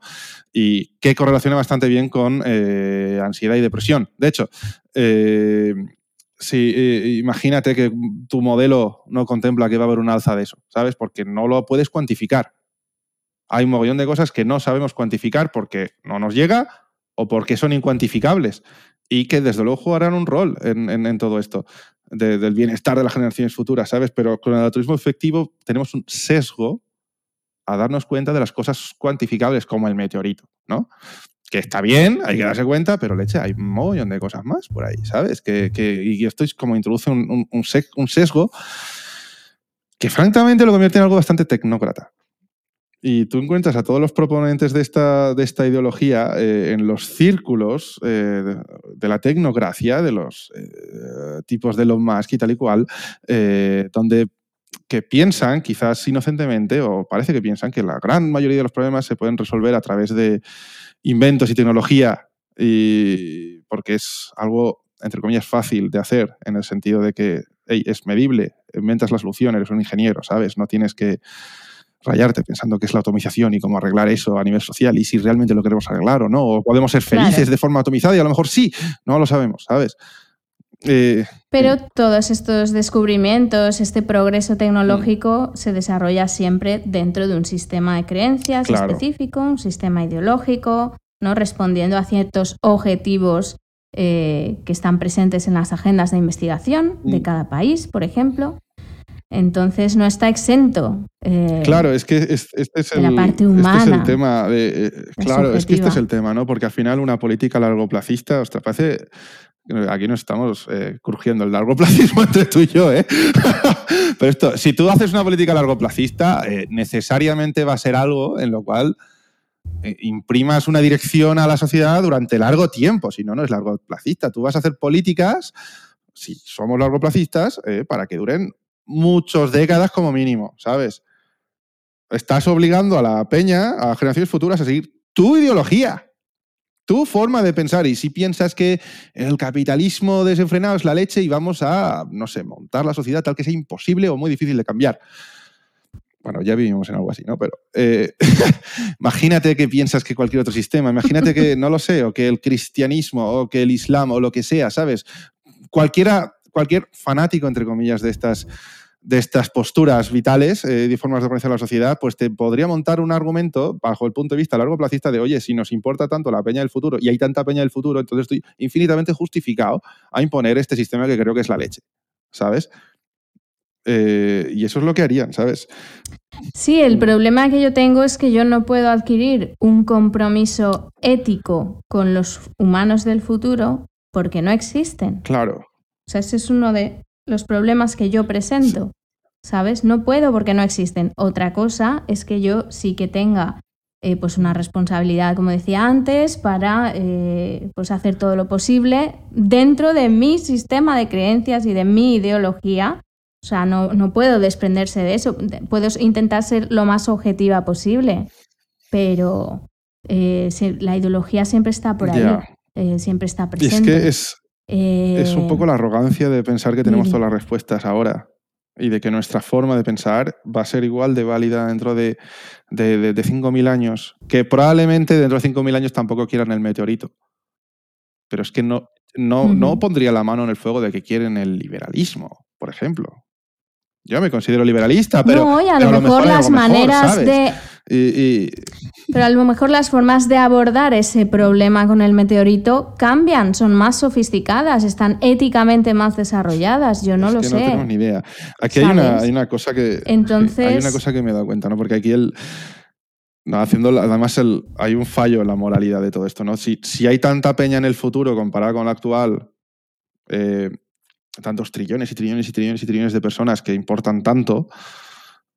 Speaker 2: y que correlaciona bastante bien con eh, ansiedad y depresión. De hecho, eh, si, imagínate que tu modelo no contempla que va a haber un alza de eso, ¿sabes? Porque no lo puedes cuantificar hay un mogollón de cosas que no sabemos cuantificar porque no nos llega o porque son incuantificables y que desde luego jugarán un rol en, todo esto del bienestar de las generaciones futuras, ¿sabes? Pero con el altruismo efectivo tenemos un sesgo a darnos cuenta de las cosas cuantificables como el meteorito, ¿no? Que está bien, hay que darse cuenta, pero leche, hay un mogollón de cosas más por ahí, ¿sabes? Que, y esto es como introduce un, un sesgo que francamente lo convierte en algo bastante tecnócrata. Y tú encuentras a todos los proponentes de esta, de esta ideología eh, en los círculos eh, de, la tecnocracia, de los eh, tipos de Elon Musk y tal y cual, donde que piensan, quizás inocentemente, o parece que piensan, que la gran mayoría de los problemas se pueden resolver a través de inventos y tecnología, y porque es algo, entre comillas, fácil de hacer, en el sentido de que es medible, inventas la solución, eres un ingeniero, ¿sabes? No tienes que rayarte pensando que es la atomización y cómo arreglar eso a nivel social y si realmente lo queremos arreglar o no, o podemos ser felices de forma atomizada y a lo mejor sí, no lo sabemos, ¿sabes?
Speaker 1: Eh, Pero todos estos descubrimientos, este progreso tecnológico mm. se desarrolla siempre dentro de un sistema de creencias específico, un sistema ideológico, ¿no? respondiendo a ciertos objetivos eh, que están presentes en las agendas de investigación de mm. cada país, por ejemplo. Entonces no está exento.
Speaker 2: Eh, claro, es que este es el, la parte humana. Este es el tema. Eh, claro, es que este es el tema, ¿no? Porque al final una política largoplacista, ostras, parece. Aquí nos estamos eh, crujiendo el largoplacismo entre tú y yo, ¿eh? Pero esto, si tú haces una política largoplacista, necesariamente va a ser algo en lo cual imprimas una dirección a la sociedad durante largo tiempo. Si no, no es largoplacista. Tú vas a hacer políticas, si somos largoplacistas, para que duren muchas décadas como mínimo, ¿sabes? Estás obligando a la peña, a generaciones futuras, a seguir tu ideología, tu forma de pensar. Y si piensas que el capitalismo desenfrenado es la leche y vamos a, no sé, montar la sociedad tal que sea imposible o muy difícil de cambiar. Bueno, ya vivimos en algo así, ¿no? Pero eh, imagínate que piensas que cualquier otro sistema, imagínate que, no lo sé, o que el cristianismo, o que el islam, o lo que sea, ¿sabes? Cualquiera cualquier fanático, entre comillas, de estas, de estas posturas vitales eh, de formas de organizar la sociedad, pues te podría montar un argumento bajo el punto de vista largo placista de, oye, si nos importa tanto la peña del futuro y hay tanta peña del futuro, entonces estoy infinitamente justificado a imponer este sistema que creo que es la leche, ¿sabes? Eh, y eso es lo que harían, ¿sabes?
Speaker 1: Sí, el problema que yo tengo es que yo no puedo adquirir un compromiso ético con los humanos del futuro porque no existen.
Speaker 2: Claro.
Speaker 1: O sea, ese es uno de los problemas que yo presento, ¿sabes? No puedo porque no existen. Otra cosa es que yo sí que tenga eh, pues una responsabilidad, como decía antes, para eh, pues hacer todo lo posible dentro de mi sistema de creencias y de mi ideología. O sea, no, no puedo desprenderse de eso. Puedo intentar ser lo más objetiva posible, pero eh, la ideología siempre está por ahí, siempre está presente.
Speaker 2: Y es que es, es un poco la arrogancia de pensar que tenemos todas las respuestas ahora y de que nuestra forma de pensar va a ser igual de válida dentro de, de, 5.000 años, que probablemente dentro de 5.000 años tampoco quieran el meteorito. Pero es que no, no, no pondría la mano en el fuego de que quieren el liberalismo, por ejemplo. Yo me considero liberalista, pero.
Speaker 1: No, y a, lo, mejor, las maneras de. Pero a lo mejor las formas de abordar ese problema con el meteorito cambian, son más sofisticadas, están éticamente más desarrolladas. Yo no lo sé. No
Speaker 2: tengo ni idea. Aquí hay una, cosa que. Entonces... Hay una cosa que me he dado cuenta, ¿no? Porque aquí el. No, haciendo, además el, hay un fallo en la moralidad de todo esto, ¿no? Si, si hay tanta peña en el futuro comparada con la actual, eh, tantos trillones y trillones y trillones y trillones de personas que importan tanto,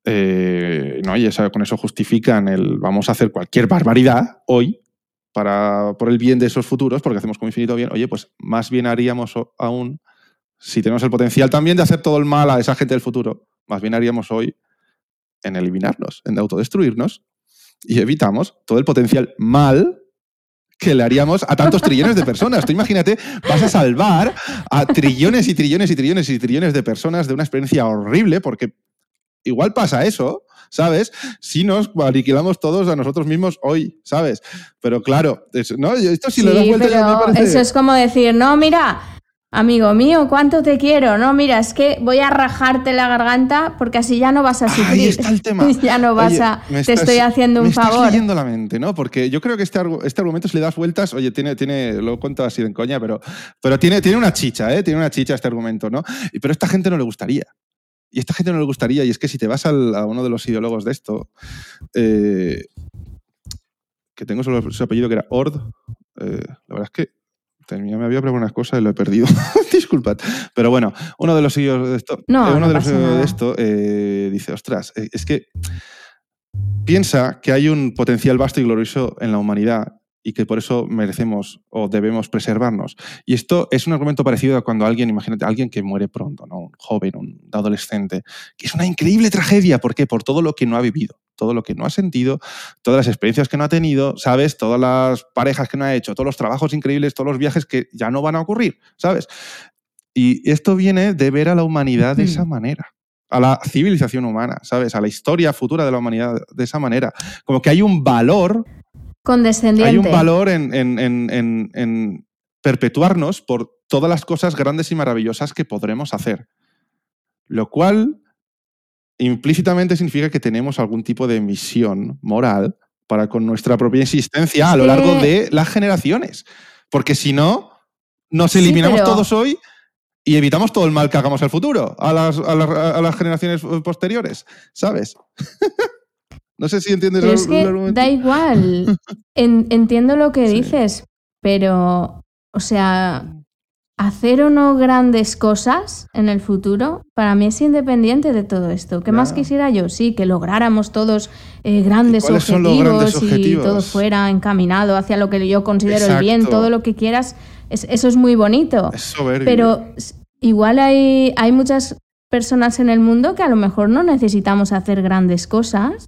Speaker 2: Eh, ¿no? Y con eso justifican el vamos a hacer cualquier barbaridad hoy para, por el bien de esos futuros, porque hacemos con infinito bien. Oye, pues más bien haríamos aún, si tenemos el potencial también de hacer todo el mal a esa gente del futuro, más bien haríamos hoy en eliminarnos, en autodestruirnos y evitamos todo el potencial mal que le haríamos a tantos trillones de personas. Tú imagínate, vas a salvar a trillones y trillones y trillones y trillones de personas de una experiencia horrible, porque igual pasa eso, ¿sabes? Si nos aniquilamos todos a nosotros mismos hoy, ¿sabes? Pero claro, ¿no? esto si
Speaker 1: lo das vuelta ya me parece... Eso es como decir, no, mira, Amigo mío, ¿cuánto te quiero? No, mira, es que voy a rajarte la garganta porque así ya no vas a sufrir. Ahí
Speaker 2: está el tema.
Speaker 1: ya no vas a. te estoy haciendo un
Speaker 2: me
Speaker 1: favor.
Speaker 2: Estás leyendo la mente, ¿no? Porque yo creo que este, este argumento, si le das vueltas, oye, tiene, tiene, lo cuento así en coña, pero, pero tiene, tiene una chicha, ¿eh? Tiene una chicha este argumento, ¿no? Pero a esta gente no le gustaría. Y a esta gente no le gustaría. Y es que si te vas a uno de los ideólogos de esto, eh, que tengo solo su apellido que era Ord, eh, la verdad es que me había preguntado unas cosas y lo he perdido. Disculpad. Pero bueno, uno de los sitios de esto,
Speaker 1: eh, uno
Speaker 2: de,
Speaker 1: los
Speaker 2: de esto dice, ostras, es que piensa que hay un potencial vasto y glorioso en la humanidad y que por eso merecemos o debemos preservarnos. Y esto es un argumento parecido a cuando alguien, imagínate, alguien que muere pronto, ¿no? un joven, un adolescente, que es una increíble tragedia. ¿Por qué? Por todo lo que no ha vivido, todo lo que no ha sentido, todas las experiencias que no ha tenido, ¿sabes? Todas las parejas que no ha hecho, todos los trabajos increíbles, todos los viajes que ya no van a ocurrir, ¿sabes? Y esto viene de ver a la humanidad de esa manera a la civilización humana, ¿sabes? A la historia futura de la humanidad de esa manera. Como que hay un valor
Speaker 1: Condescendiente.
Speaker 2: Hay un valor en, perpetuarnos por todas las cosas grandes y maravillosas que podremos hacer. Lo cual implícitamente significa que tenemos algún tipo de misión moral para con nuestra propia existencia a lo largo de las generaciones. Porque si no, nos eliminamos todos hoy y evitamos todo el mal que hagamos el futuro a las, a las generaciones posteriores, ¿sabes? No sé si entiendes
Speaker 1: pero es que Da igual. entiendo lo que dices, pero, o sea, hacer o no grandes cosas en el futuro, para mí es independiente de todo esto. ¿Qué más quisiera yo? Sí, que lográramos todos eh, grandes, objetivos y todo fuera encaminado hacia lo que yo considero el bien, todo lo que quieras. eso es muy bonito. Pero igual hay, hay muchas personas en el mundo que a lo mejor no necesitamos hacer grandes cosas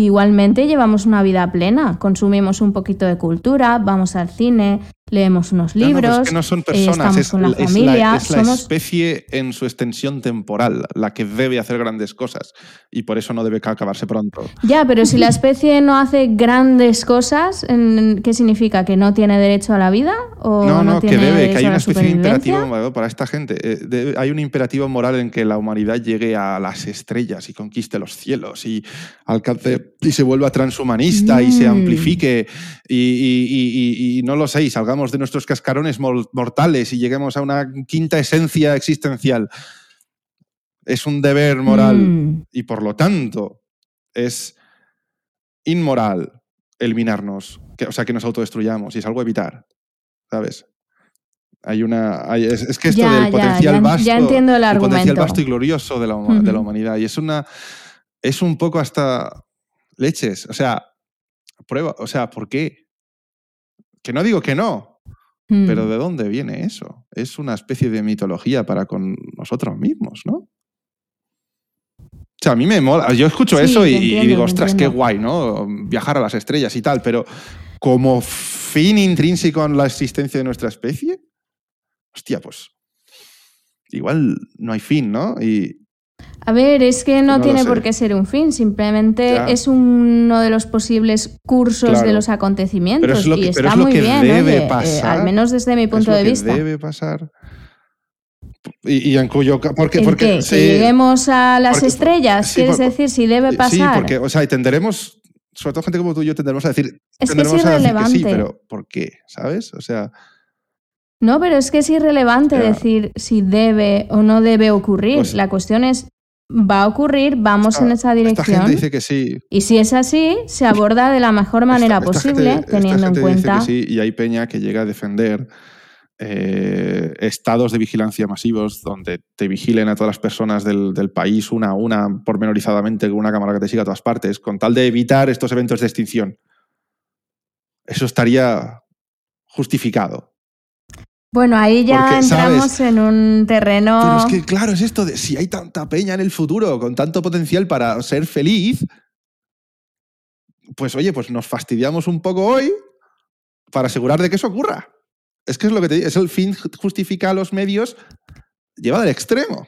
Speaker 1: igualmente llevamos una vida plena, consumimos un poquito de cultura, vamos al cine, leemos unos libros,
Speaker 2: no, que no son personas, es, con la familia. Es la, especie en su extensión temporal la que debe hacer grandes cosas y por eso no debe acabarse pronto.
Speaker 1: Ya, pero si la especie no hace grandes cosas, ¿qué significa? ¿Que no tiene derecho a la vida? ¿O no, no, que debe, que hay una especie de
Speaker 2: imperativo para esta gente. Eh, hay un imperativo moral en que la humanidad llegue a las estrellas y conquiste los cielos y alcance y se vuelva transhumanista y se mm. amplifique y, y no lo sé, y salgamos de nuestros cascarones mortales y lleguemos a una quinta esencia existencial. Es un deber moral mm. y por lo tanto es inmoral eliminarnos, que, o sea, que nos autodestruyamos y es algo a evitar, ¿sabes? Hay una. es, que esto del potencial vasto.
Speaker 1: entiendo el,
Speaker 2: potencial vasto y glorioso de la, de la humanidad. Y es una. Es un poco hasta leches. O sea, prueba. O sea, ¿por qué? Que no digo que no, pero mm. ¿de dónde viene eso? Es una especie de mitología para con nosotros mismos, ¿no? O sea, a mí me mola. Yo escucho eso y, digo, ostras, qué guay, ¿no? Viajar a las estrellas y tal, pero como fin intrínseco en la existencia de nuestra especie, hostia, pues igual no hay fin, ¿no? Y,
Speaker 1: a ver, es que no, tiene por qué ser un fin, simplemente es uno de los posibles cursos de los acontecimientos y está muy bien, debe pasar, al menos desde mi punto de vista.
Speaker 2: Debe pasar. Y, en cuyo porque, porque
Speaker 1: si lleguemos a las estrellas, quieres decir si debe pasar. Sí,
Speaker 2: porque, o sea, y tenderemos, sobre todo gente como tú y yo, tendremos a decir,
Speaker 1: es que es irrelevante. sí,
Speaker 2: pero ¿por qué? ¿Sabes? O sea,
Speaker 1: no, pero es que es irrelevante decir si debe o no debe ocurrir. Pues la cuestión es, va a ocurrir, vamos en esa dirección. Esta
Speaker 2: gente dice que sí.
Speaker 1: Y si es así, se aborda de la mejor manera posible, teniendo en cuenta.
Speaker 2: Dice que sí, y hay peña que llega a defender eh, estados de vigilancia masivos donde te vigilen a todas las personas del, país una a una pormenorizadamente con una cámara que te siga a todas partes, con tal de evitar estos eventos de extinción. Eso estaría justificado.
Speaker 1: Bueno, ahí ya entramos en un terreno.
Speaker 2: Pero es que, claro, es esto de si hay tanta peña en el futuro con tanto potencial para ser feliz, pues oye, pues nos fastidiamos un poco hoy para asegurar de que eso ocurra. Es que es lo que te digo, es el fin justifica a los medios lleva al extremo.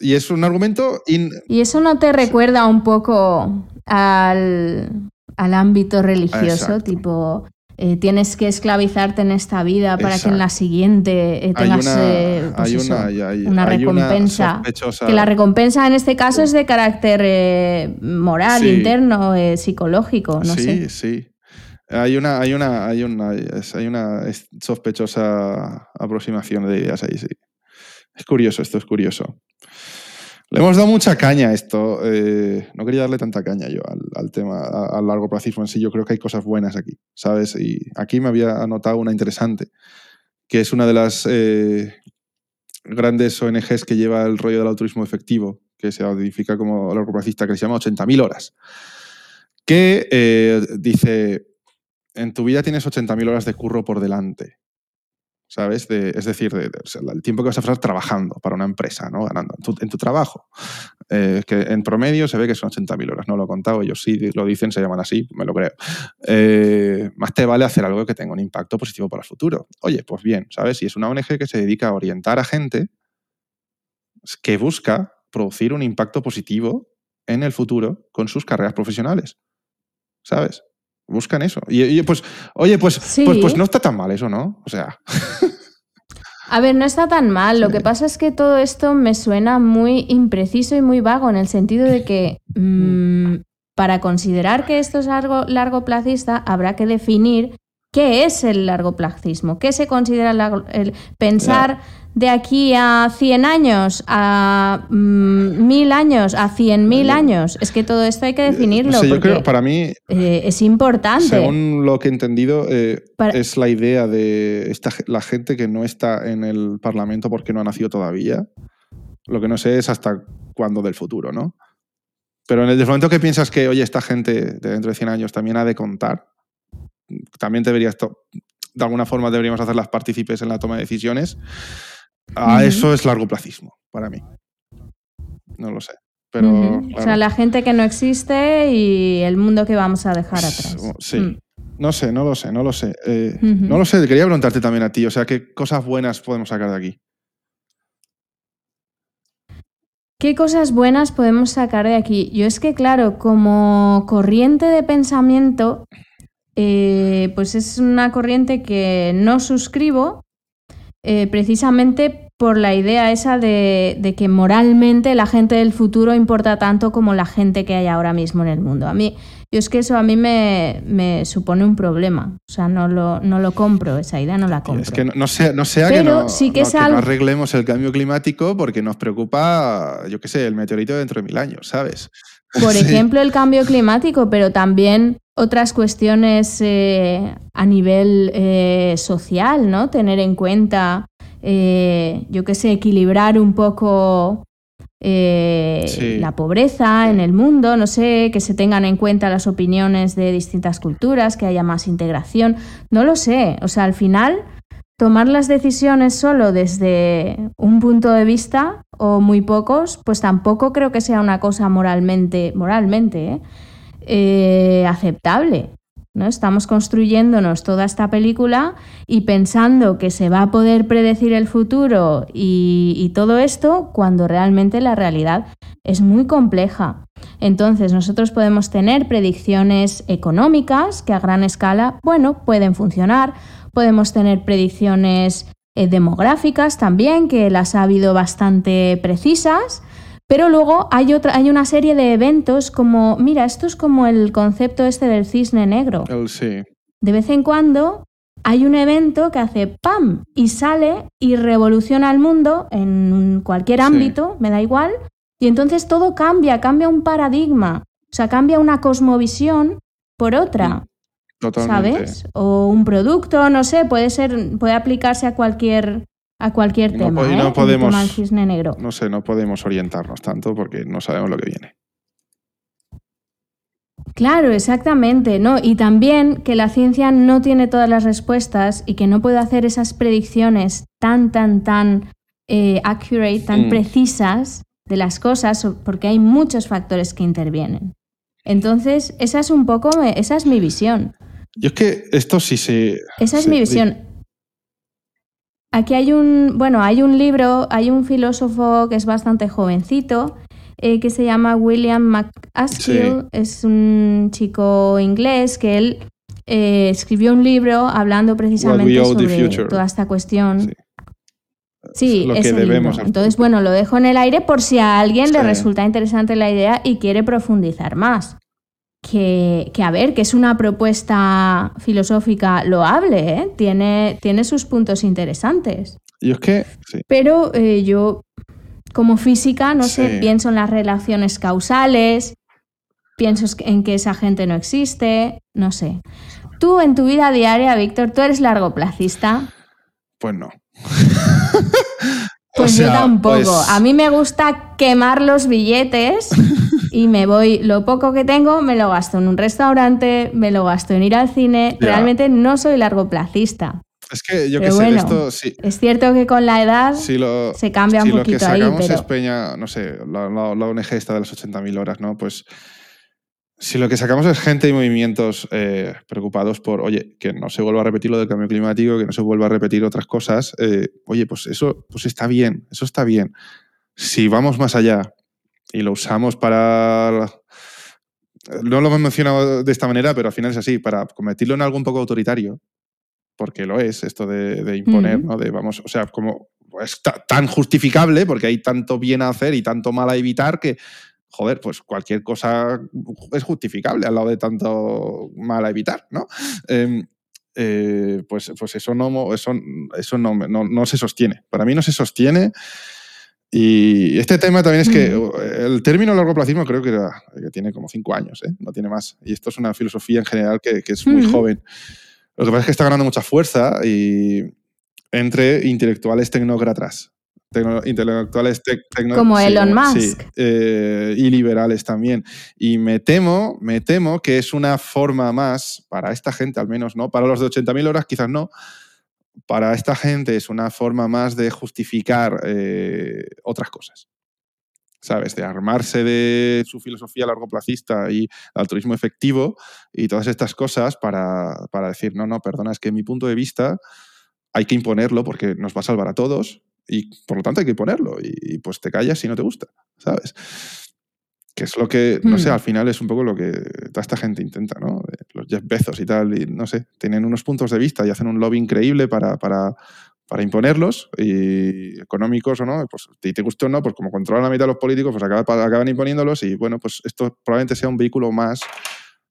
Speaker 2: Y es un argumento...
Speaker 1: ¿Y eso no te recuerda un poco al, ámbito religioso? Tipo, eh, tienes que esclavizarte en esta vida para que en la siguiente tengas una, recompensa. que la recompensa en este caso es de carácter eh, moral, interno, eh, psicológico, no
Speaker 2: sé. Sí, sí. Hay una, hay una, hay una, hay una sospechosa aproximación de ideas ahí, sí. Es curioso, esto es curioso. Le hemos dado mucha caña a esto. Eh, no quería darle tanta caña yo al, tema, al largo placismo en sí. Yo creo que hay cosas buenas aquí, ¿sabes? Y aquí me había anotado una interesante, que es una de las eh, grandes ONGs que lleva el rollo del altruismo efectivo, que se identifica como largo placista, que se llama 80.000 horas, que eh, dice, en tu vida tienes 80.000 horas de curro por delante. ¿Sabes? es decir, el tiempo que vas a pasar trabajando para una empresa, ¿no? Ganando en tu, trabajo. Eh, que en promedio se ve que son 80.000 horas. No lo he contado, ellos sí lo dicen, se llaman así, me lo creo. Eh, más te vale hacer algo que tenga un impacto positivo para el futuro. Oye, pues bien, ¿sabes? Si es una ONG que se dedica a orientar a gente que busca producir un impacto positivo en el futuro con sus carreras profesionales. ¿Sabes? Buscan eso. Y, pues, oye, pues, pues, pues, no está tan mal eso, ¿no? O sea.
Speaker 1: A ver, no está tan mal. Lo que pasa es que todo esto me suena muy impreciso y muy vago en el sentido de que mm, para considerar que esto es largo placista habrá que definir qué es el largo placismo, qué se considera el, pensar de aquí a 100 años, a mm, mil años, a 100.000 años. Es que todo esto hay que definirlo. yo creo,
Speaker 2: para mí.
Speaker 1: Eh, es importante.
Speaker 2: Según lo que he entendido, eh, es la idea de esta, la gente que no está en el Parlamento porque no ha nacido todavía. Lo que no sé es hasta cuándo del futuro, ¿no? Pero en el momento que piensas que, oye, esta gente de dentro de 100 años también ha de contar, también debería esto, de alguna forma deberíamos hacer las partícipes en la toma de decisiones a eso es largo placismo para mí. No lo sé. Pero,
Speaker 1: O sea, la gente que no existe y el mundo que vamos a dejar atrás.
Speaker 2: Sí. Mm. No sé, no lo sé, no lo sé. Eh, no lo sé, quería preguntarte también a ti, o sea, ¿qué cosas buenas podemos sacar de aquí?
Speaker 1: ¿Qué cosas buenas podemos sacar de aquí? Yo es que, claro, como corriente de pensamiento, eh, pues es una corriente que no suscribo, eh, precisamente por la idea esa de, que moralmente la gente del futuro importa tanto como la gente que hay ahora mismo en el mundo. A mí, yo es que eso a mí me, supone un problema. O sea, no lo, no lo compro, esa idea no la compro.
Speaker 2: Es que no, sea, no sea que, no, arreglemos el cambio climático porque nos preocupa, yo qué sé, el meteorito dentro de mil años, ¿sabes?
Speaker 1: Por ejemplo, el cambio climático, pero también otras cuestiones eh, a nivel eh, social, ¿no? Tener en cuenta, eh, yo qué sé, equilibrar un poco la pobreza en el mundo, no sé, que se tengan en cuenta las opiniones de distintas culturas, que haya más integración, no lo sé. O sea, al final, tomar las decisiones solo desde un punto de vista o muy pocos, pues tampoco creo que sea una cosa moralmente, moralmente, ¿eh? Eh, aceptable. ¿no? Estamos construyéndonos toda esta película y pensando que se va a poder predecir el futuro y, todo esto cuando realmente la realidad es muy compleja. Entonces nosotros podemos tener predicciones económicas que a gran escala, bueno, pueden funcionar. Podemos tener predicciones eh, demográficas también, que las ha habido bastante precisas. Pero luego hay, otra, hay una serie de eventos como, mira, esto es como el concepto este del cisne negro.
Speaker 2: sí.
Speaker 1: De vez en cuando hay un evento que hace ¡pam! y sale y revoluciona el mundo en cualquier ámbito, me da igual, y entonces todo cambia, cambia un paradigma, o sea, cambia una cosmovisión por otra. ¿sabes? O un producto, no sé, puede ser, puede aplicarse a cualquier a cualquier tema.
Speaker 2: y
Speaker 1: no
Speaker 2: ¿eh? podemos, negro. No sé, no podemos orientarnos tanto porque no sabemos lo que viene.
Speaker 1: Claro, exactamente, ¿no? Y también que la ciencia no tiene todas las respuestas y que no puede hacer esas predicciones tan, tan, tan eh, accurate, tan mm. precisas de las cosas, porque hay muchos factores que intervienen. Entonces, esa es un poco, esa es mi visión.
Speaker 2: Yo es que esto sí se...
Speaker 1: Esa es mi visión. Aquí hay un, bueno, hay un libro, hay un filósofo que es bastante jovencito, eh, que se llama William McAskill, es un chico inglés que él eh, escribió un libro hablando precisamente sobre toda esta cuestión. Sí. es ese libro. Entonces, bueno, lo dejo en el aire por si a alguien le resulta interesante la idea y quiere profundizar más. Que, que, a ver, que es una propuesta filosófica loable, ¿eh? tiene, tiene sus puntos interesantes.
Speaker 2: Y es que.
Speaker 1: Pero eh, yo, como física, no sé, pienso en las relaciones causales, pienso en que esa gente no existe, no sé. Tú en tu vida diaria, Víctor, ¿tú eres largoplacista?
Speaker 2: Pues no.
Speaker 1: pues yo tampoco. Pues a mí me gusta quemar los billetes y me voy, lo poco que tengo me lo gasto en un restaurante, me lo gasto en ir al cine. Realmente no soy largoplacista.
Speaker 2: Es que yo que sé, esto sí.
Speaker 1: Es cierto que con la edad se cambia un poquito ahí.
Speaker 2: Lo que sacamos es peña, no sé, la, la, ONG esta de las 80.000 horas, ¿no? Pues si lo que sacamos es gente y movimientos eh, preocupados por, oye, que no se vuelva a repetir lo del cambio climático, que no se vuelva a repetir otras cosas, eh, oye, pues eso pues está bien, eso está bien. Si vamos más allá y lo usamos para... No lo hemos mencionado de esta manera, pero al final es así, para convertirlo en algo un poco autoritario, porque lo es, esto de, imponer, ¿no? De vamos, o sea, como es tan justificable, porque hay tanto bien a hacer y tanto mal a evitar que, joder, pues cualquier cosa es justificable al lado de tanto mal a evitar, ¿no? Em, eh, pues, pues eso, no, eso, eso no, no, se sostiene. Para mí no se sostiene. Y este tema también es que el término largoplacismo creo que, tiene como cinco años, ¿eh? no tiene más. Y esto es una filosofía en general que, es muy joven. Lo que pasa es que está ganando mucha fuerza y entre intelectuales tecnócratas. intelectuales
Speaker 1: como Elon Musk
Speaker 2: eh, y liberales también y me temo me temo que es una forma más para esta gente al menos no para los de 80.000 horas quizás no para esta gente es una forma más de justificar eh, otras cosas ¿sabes? De armarse de su filosofía largoplacista y altruismo efectivo y todas estas cosas para, decir, no, no, perdona, es que mi punto de vista hay que imponerlo porque nos va a salvar a todos y por lo tanto hay que imponerlo y, pues te callas si no te gusta, ¿sabes? Que es lo que, no sé, hmm. al final es un poco lo que toda esta gente intenta, ¿no? Los Jeff Bezos y tal, y no sé, tienen unos puntos de vista y hacen un lobby increíble para, para para imponerlos, y económicos o no, pues si te guste o no, pues como controlan la mitad de los políticos, pues acaban, imponiéndolos y bueno, pues esto probablemente sea un vehículo más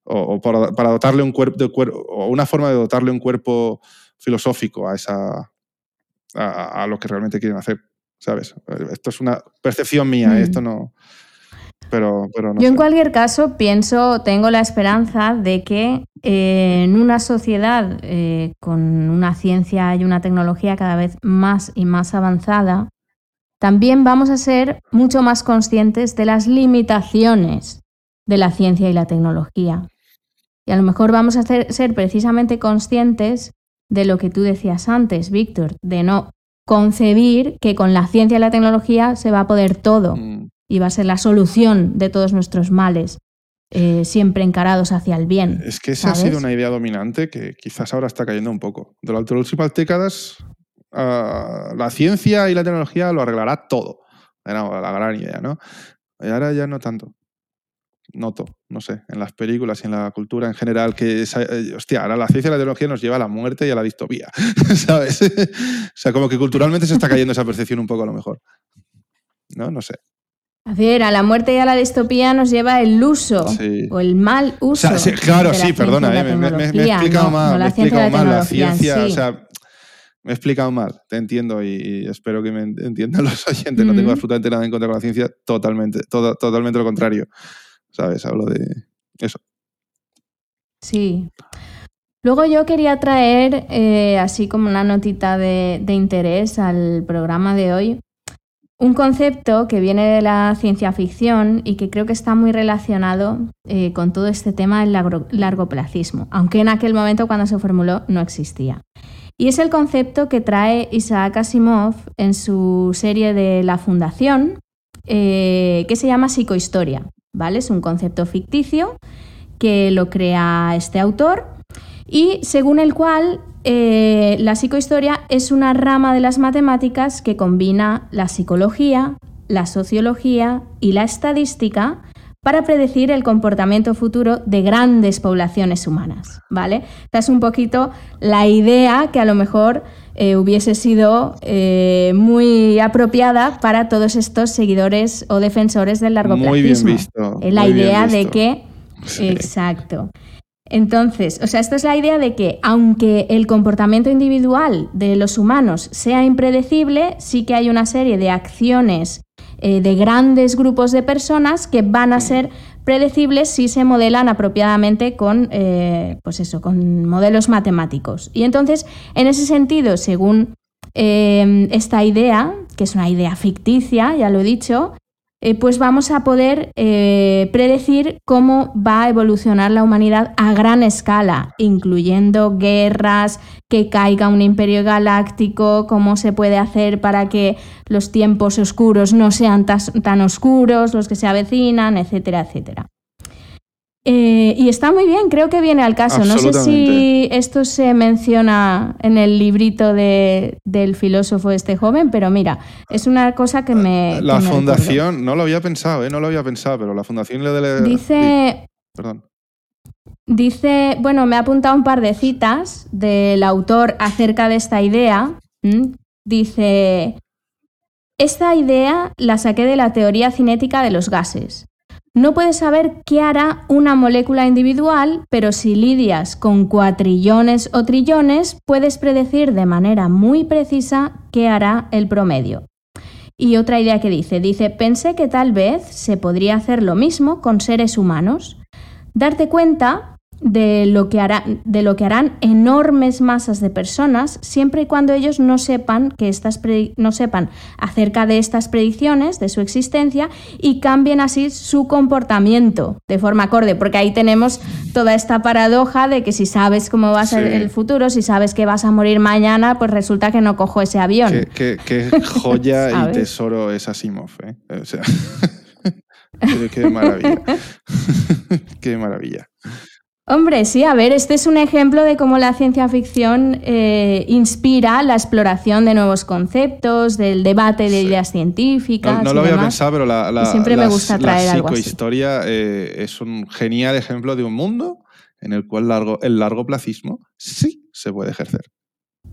Speaker 2: o, para, dotarle un cuerpo, de o una forma de dotarle un cuerpo filosófico a esa a, lo que realmente quieren hacer, ¿sabes? Esto es una percepción mía, ¿eh? mm. esto no... Pero,
Speaker 1: Yo en cualquier caso pienso, tengo la esperanza de que eh, en una sociedad eh, con una ciencia y una tecnología cada vez más y más avanzada, también vamos a ser mucho más conscientes de las limitaciones de la ciencia y la tecnología. Y a lo mejor vamos a ser precisamente conscientes de lo que tú decías antes, Víctor, de no concebir que con la ciencia y la tecnología se va a poder todo. Mm y va a ser la solución de todos nuestros males, eh, siempre encarados hacia el bien.
Speaker 2: Es que esa ha sido una idea dominante que quizás ahora está cayendo un poco. Durante las últimas décadas, ah, la ciencia y la tecnología lo arreglará todo. Era la gran idea, ¿no? Y ahora ya no tanto. Noto, no sé, en las películas y en la cultura en general, que, eh, hostia, ahora la ciencia y la tecnología nos lleva a la muerte y a la distopía, ¿sabes? o sea, como que culturalmente se está cayendo esa percepción un poco a lo mejor. No, no sé.
Speaker 1: A ver, a la muerte y a la distopía nos lleva el uso o el mal uso.
Speaker 2: claro, sí, perdona, eh, me, he explicado mal, me he explicado mal la ciencia, o sea, me he explicado mal, te entiendo y, espero que me entiendan los oyentes. No tengo absolutamente nada en contra de la ciencia, totalmente, totalmente lo contrario. ¿Sabes? Hablo de eso.
Speaker 1: Sí. Luego yo quería traer, eh, así como una notita de, interés al programa de hoy, un concepto que viene de la ciencia ficción y que creo que está muy relacionado eh, con todo este tema del largoplacismo, aunque en aquel momento cuando se formuló no existía. Y es el concepto que trae Isaac Asimov en su serie de La Fundación, eh, que se llama psicohistoria. ¿vale? Es un concepto ficticio que lo crea este autor y según el cual eh, la psicohistoria es una rama de las matemáticas que combina la psicología, la sociología y la estadística para predecir el comportamiento futuro de grandes poblaciones humanas, ¿vale? Esta es un poquito la idea que a lo mejor eh, hubiese sido eh, muy apropiada para todos estos seguidores o defensores del largo
Speaker 2: Muy bien visto.
Speaker 1: la idea de que... Exacto. Entonces, o sea, esto es la idea de que aunque el comportamiento individual de los humanos sea impredecible, sí que hay una serie de acciones eh, de grandes grupos de personas que van a ser predecibles si se modelan apropiadamente con, eh, pues eso, con modelos matemáticos. Y entonces, en ese sentido, según eh, esta idea, que es una idea ficticia, ya lo he dicho, eh, pues vamos a poder eh, predecir cómo va a evolucionar la humanidad a gran escala, incluyendo guerras, que caiga un imperio galáctico, cómo se puede hacer para que los tiempos oscuros no sean tan oscuros, los que se avecinan, etcétera, etcétera. Eh, y está muy bien, creo que viene al caso. No sé si esto se menciona en el librito del filósofo este joven, pero mira, es una cosa que me...
Speaker 2: La fundación, no lo había pensado, ¿eh? no lo había pensado, pero la fundación le...
Speaker 1: Dice... Perdón. Dice, bueno, me ha apuntado un par de citas del autor acerca de esta idea. Dice, esta idea la saqué de la teoría cinética de los gases. No puedes saber qué hará una molécula individual, pero si lidias con cuatrillones o trillones, puedes predecir de manera muy precisa qué hará el promedio. Y otra idea que dice, dice, pensé que tal vez se podría hacer lo mismo con seres humanos. Darte cuenta de lo, que de lo que harán enormes masas de personas siempre y cuando ellos no sepan, que estas no sepan acerca de estas predicciones, de su existencia, y cambien así su comportamiento de forma acorde, porque ahí tenemos toda esta paradoja de que si sabes cómo va a ser el futuro, si sabes que vas a morir mañana, pues resulta que no cojo ese avión.
Speaker 2: Qué, joya y tesoro es Asimov. ¿eh? O sea, qué maravilla. qué maravilla.
Speaker 1: Hombre, sí, a ver, este es un ejemplo de cómo la ciencia ficción eh, inspira la exploración de nuevos conceptos, del debate de ideas científicas.
Speaker 2: No, lo había pensado, pero la,
Speaker 1: siempre me gusta traer
Speaker 2: la psicohistoria eh, es un genial ejemplo de un mundo en el cual largo, el largo placismo sí se puede ejercer.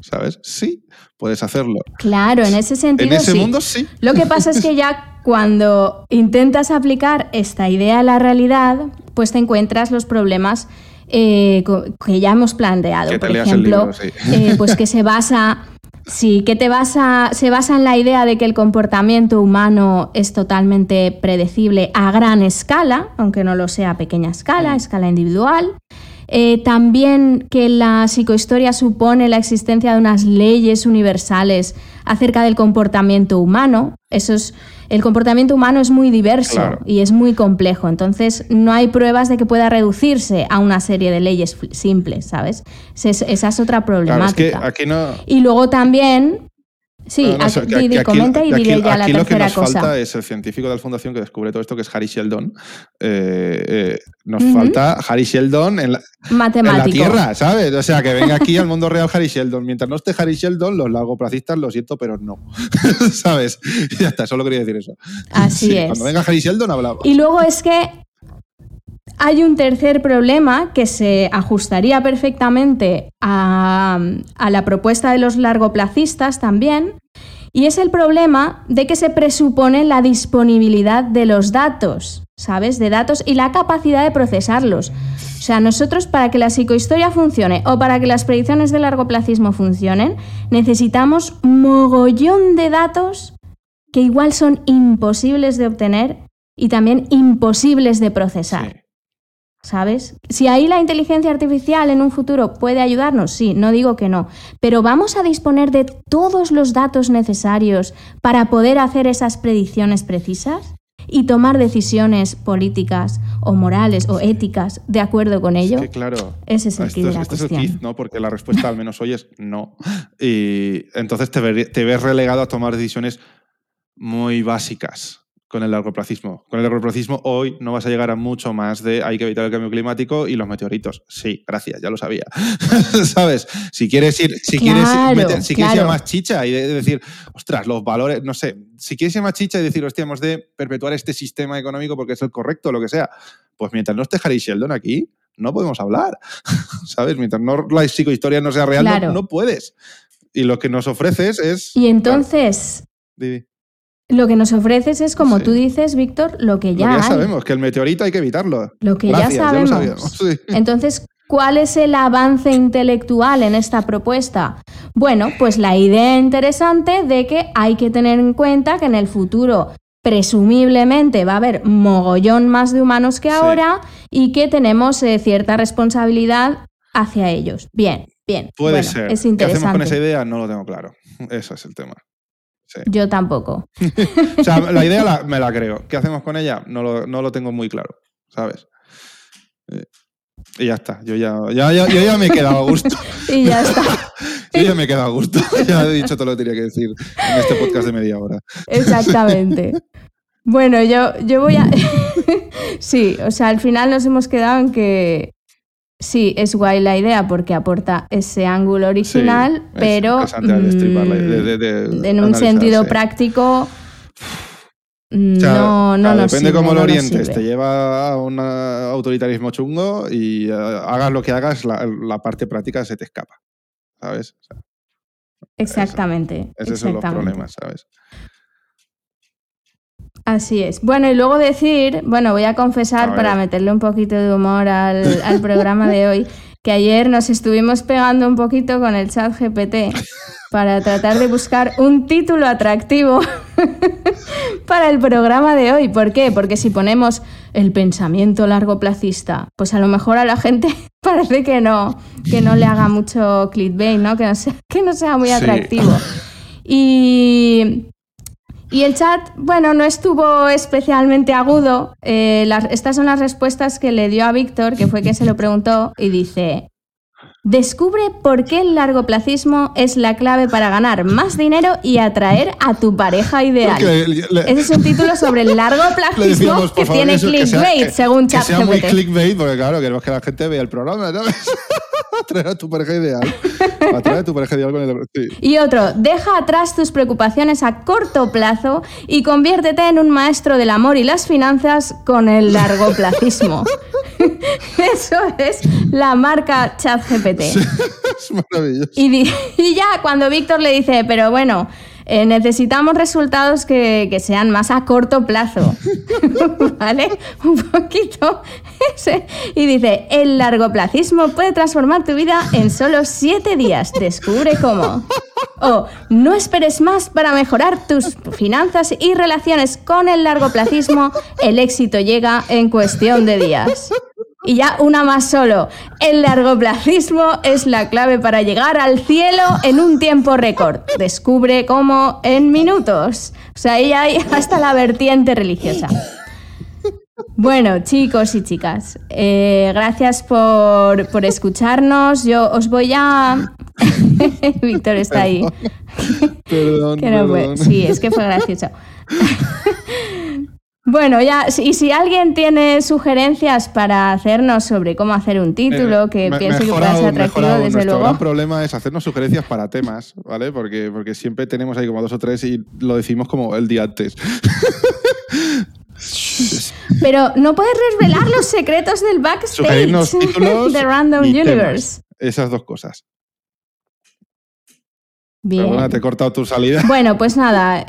Speaker 2: ¿Sabes? Sí, puedes hacerlo.
Speaker 1: Claro, en ese sentido.
Speaker 2: En ese mundo sí.
Speaker 1: Lo que pasa es que ya cuando intentas aplicar esta idea a la realidad, pues te encuentras los problemas eh, que ya hemos planteado. Por ejemplo, eh, pues que se basa. Sí, que te basa, se basa en la idea de que el comportamiento humano es totalmente predecible a gran escala, aunque no lo sea a pequeña escala, a escala individual. Eh, también que la psicohistoria supone la existencia de unas leyes universales acerca del comportamiento humano. Eso es, el comportamiento humano es muy diverso y es muy complejo, entonces no hay pruebas de que pueda reducirse a una serie de leyes simples, ¿sabes? esa es otra problemática. Y luego también Sí, aquí, comenta y diré ya la tercera cosa. lo que nos falta
Speaker 2: es el científico de la fundación que descubre todo esto, que es Harry Sheldon. Eh, eh, nos falta Harry Sheldon en la, en la, Tierra, ¿sabes? O sea, que venga aquí al mundo real Harry Sheldon. Mientras no esté Harry Sheldon, los largoplacistas lo siento, pero no. ¿Sabes? ya está, solo quería decir eso.
Speaker 1: Así es.
Speaker 2: Cuando venga Harry Sheldon, hablamos.
Speaker 1: Y luego es que hay un tercer problema que se ajustaría perfectamente a, la propuesta de los largoplacistas también, y es el problema de que se presupone la disponibilidad de los datos, ¿sabes? De datos y la capacidad de procesarlos. O sea, nosotros para que la psicohistoria funcione o para que las predicciones de largoplacismo funcionen, necesitamos mogollón de datos que igual son imposibles de obtener y también imposibles de procesar. ¿Sabes? Si ahí la inteligencia artificial en un futuro puede ayudarnos, sí, no digo que no, pero vamos a disponer de todos los datos necesarios para poder hacer esas predicciones precisas y tomar decisiones políticas o morales o éticas de acuerdo con ello.
Speaker 2: Es claro.
Speaker 1: Ese es el
Speaker 2: esto,
Speaker 1: de la
Speaker 2: es el ¿no? Porque la respuesta al menos hoy es no. Y entonces te ves relegado a tomar decisiones muy básicas con el largoplacismo. Con el largoplacismo hoy no vas a llegar a mucho más de hay que evitar el cambio climático y los meteoritos. Sí, gracias, ya lo sabía. ¿Sabes? Si quieres ir, si quieres, si quieres ir a más chicha y decir, ostras, los valores, no sé, si quieres ir a más chicha y decir, hostia, hemos de perpetuar este sistema económico porque es el correcto, lo que sea, pues mientras no esté Harry Sheldon aquí, no podemos hablar. ¿Sabes? Mientras no, la psicohistoria no sea real, no, puedes. Y lo que nos ofreces es.
Speaker 1: Y entonces. Lo que nos ofreces es, como tú dices, Víctor, lo que ya,
Speaker 2: ya sabemos, que el meteorito hay que evitarlo.
Speaker 1: Lo que ya sabemos. Entonces, ¿cuál es el avance intelectual en esta propuesta? Bueno, pues la idea interesante de que hay que tener en cuenta que en el futuro presumiblemente va a haber mogollón más de humanos que ahora y que tenemos eh, cierta responsabilidad hacia ellos. Bien, bien.
Speaker 2: Puede ser. Es interesante. ¿Qué hacemos con esa idea? No lo tengo claro. Ese es el tema.
Speaker 1: Yo tampoco.
Speaker 2: o sea, la idea me la creo. ¿Qué hacemos con ella? No lo, tengo muy claro, ¿sabes? Eh, y ya está. Yo ya, ya, yo ya me he quedado a gusto.
Speaker 1: y ya está.
Speaker 2: yo ya me he quedado a gusto. Ya he dicho todo lo que tenía que decir en este podcast de media hora.
Speaker 1: Exactamente. Bueno, yo, yo voy a. sí, o sea, al final nos hemos quedado en que Sí, es guay la idea porque aporta ese ángulo original, pero mm, en un sentido práctico no, no
Speaker 2: Depende cómo lo orientes, te lleva a un autoritarismo chungo y eh, hagas lo que hagas, la, parte práctica se te escapa, ¿sabes?
Speaker 1: exactamente.
Speaker 2: esos son los problemas, ¿sabes?
Speaker 1: Así es. Bueno, y luego decir, bueno, voy a confesar para meterle un poquito de humor al, al programa de hoy, que ayer nos estuvimos pegando un poquito con el chat GPT para tratar de buscar un título atractivo para el programa de hoy. ¿Por qué? Porque si ponemos el pensamiento largoplacista, pues a lo mejor a la gente parece que no, que no le haga mucho clickbait, ¿no? Que no sea, que no sea muy atractivo. Y y el chat, bueno, no estuvo especialmente agudo. Eh, estas son las respuestas que le dio a Víctor, que fue quien se lo preguntó, y dice, Descubre por qué el largoplacismo es la clave para ganar más dinero y atraer a tu pareja ideal. Ese es un título sobre el largoplacismo que tiene clickbait, según ChatGPT. Que sea muy
Speaker 2: clickbait, porque claro, queremos que la gente vea el programa, ¿no? Atraer a tu pareja ideal. Atraer a tu pareja ideal con el...
Speaker 1: Y otro, deja atrás tus preocupaciones a corto plazo y conviértete en un maestro del amor y las finanzas con el largoplacismo. Eso es la marca ChatGPT.
Speaker 2: es maravilloso.
Speaker 1: Y, y, ya cuando Víctor le dice, pero bueno, eh, necesitamos resultados que, que, sean más a corto plazo. ¿Vale? Un poquito. y dice, el largoplacismo puede transformar tu vida en solo siete días. Descubre cómo. O no esperes más para mejorar tus finanzas y relaciones con el largoplacismo. El éxito llega en cuestión de días. Y ya una más solo. El largoplacismo es la clave para llegar al cielo en un tiempo récord. Descubre cómo en minutos. O sea, ahí hay hasta la vertiente religiosa. Bueno, chicos y chicas, eh, gracias por, por, escucharnos. Yo os voy a... Víctor está ahí.
Speaker 2: Perdón, perdón.
Speaker 1: Sí, es que fue gracioso. Bueno, ya, y si alguien tiene sugerencias para hacernos sobre cómo hacer un título, que pienso que pueda ser atractivo, desde
Speaker 2: nuestro
Speaker 1: luego.
Speaker 2: El gran problema es hacernos sugerencias para temas, ¿vale? Porque, porque siempre tenemos ahí como dos o tres y lo decimos como el día antes.
Speaker 1: Pero no puedes revelar los secretos del backstage de Random Universe.
Speaker 2: Esas dos cosas.
Speaker 1: Bien.
Speaker 2: te he cortado tu salida.
Speaker 1: Bueno, pues nada,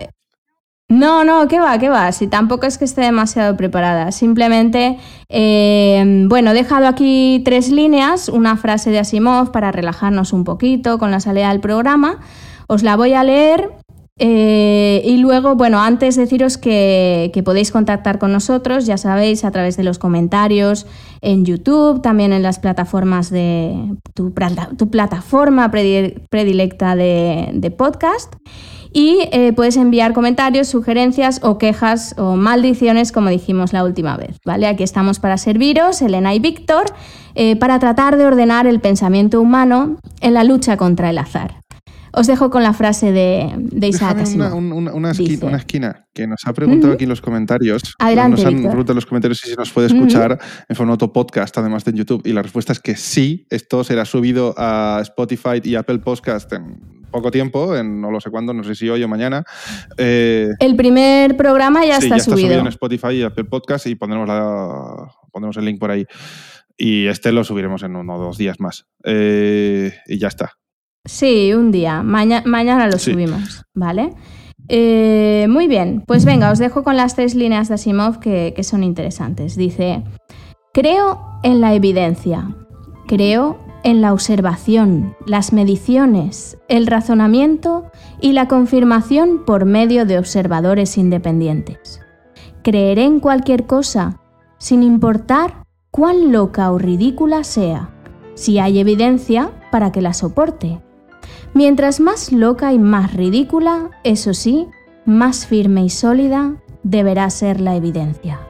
Speaker 1: no, no, ¿qué va? ¿Qué va? Si tampoco es que esté demasiado preparada. Simplemente, eh, bueno, he dejado aquí tres líneas, una frase de Asimov para relajarnos un poquito con la salida del programa. Os la voy a leer Eh, y luego, bueno, antes deciros que, podéis contactar con nosotros, ya sabéis, a través de los comentarios en YouTube, también en las plataformas de tu, plataforma predilecta de, podcast. Y eh, puedes enviar comentarios, sugerencias o quejas o maldiciones, como dijimos la última vez. ¿vale? Aquí estamos para serviros, Elena y Víctor, eh, para tratar de ordenar el pensamiento humano en la lucha contra el azar. Os dejo con la frase de, de Isaac
Speaker 2: una, una, esquina, que nos ha preguntado aquí en los comentarios.
Speaker 1: Adelante,
Speaker 2: nos han preguntado en los comentarios si se nos puede escuchar en formato podcast, además de en YouTube. Y la respuesta es que sí. Esto será subido a Spotify y Apple Podcast en poco tiempo, en no lo sé cuándo, no sé si hoy o mañana.
Speaker 1: Eh, el primer programa ya está subido.
Speaker 2: Está subido en Spotify y Apple Podcast y pondremos, la, pondremos el link por ahí. Y este lo subiremos en uno o dos días más. Eh, y ya está.
Speaker 1: Sí, un día. mañana lo subimos, ¿vale? Eh, muy bien, pues venga, os dejo con las tres líneas de Asimov que, que son interesantes. Dice, creo en la evidencia, creo en la observación, las mediciones, el razonamiento y la confirmación por medio de observadores independientes. Creeré en cualquier cosa, sin importar cuán loca o ridícula sea, si hay evidencia para que la soporte. Mientras más loca y más ridícula, eso sí, más firme y sólida deberá ser la evidencia.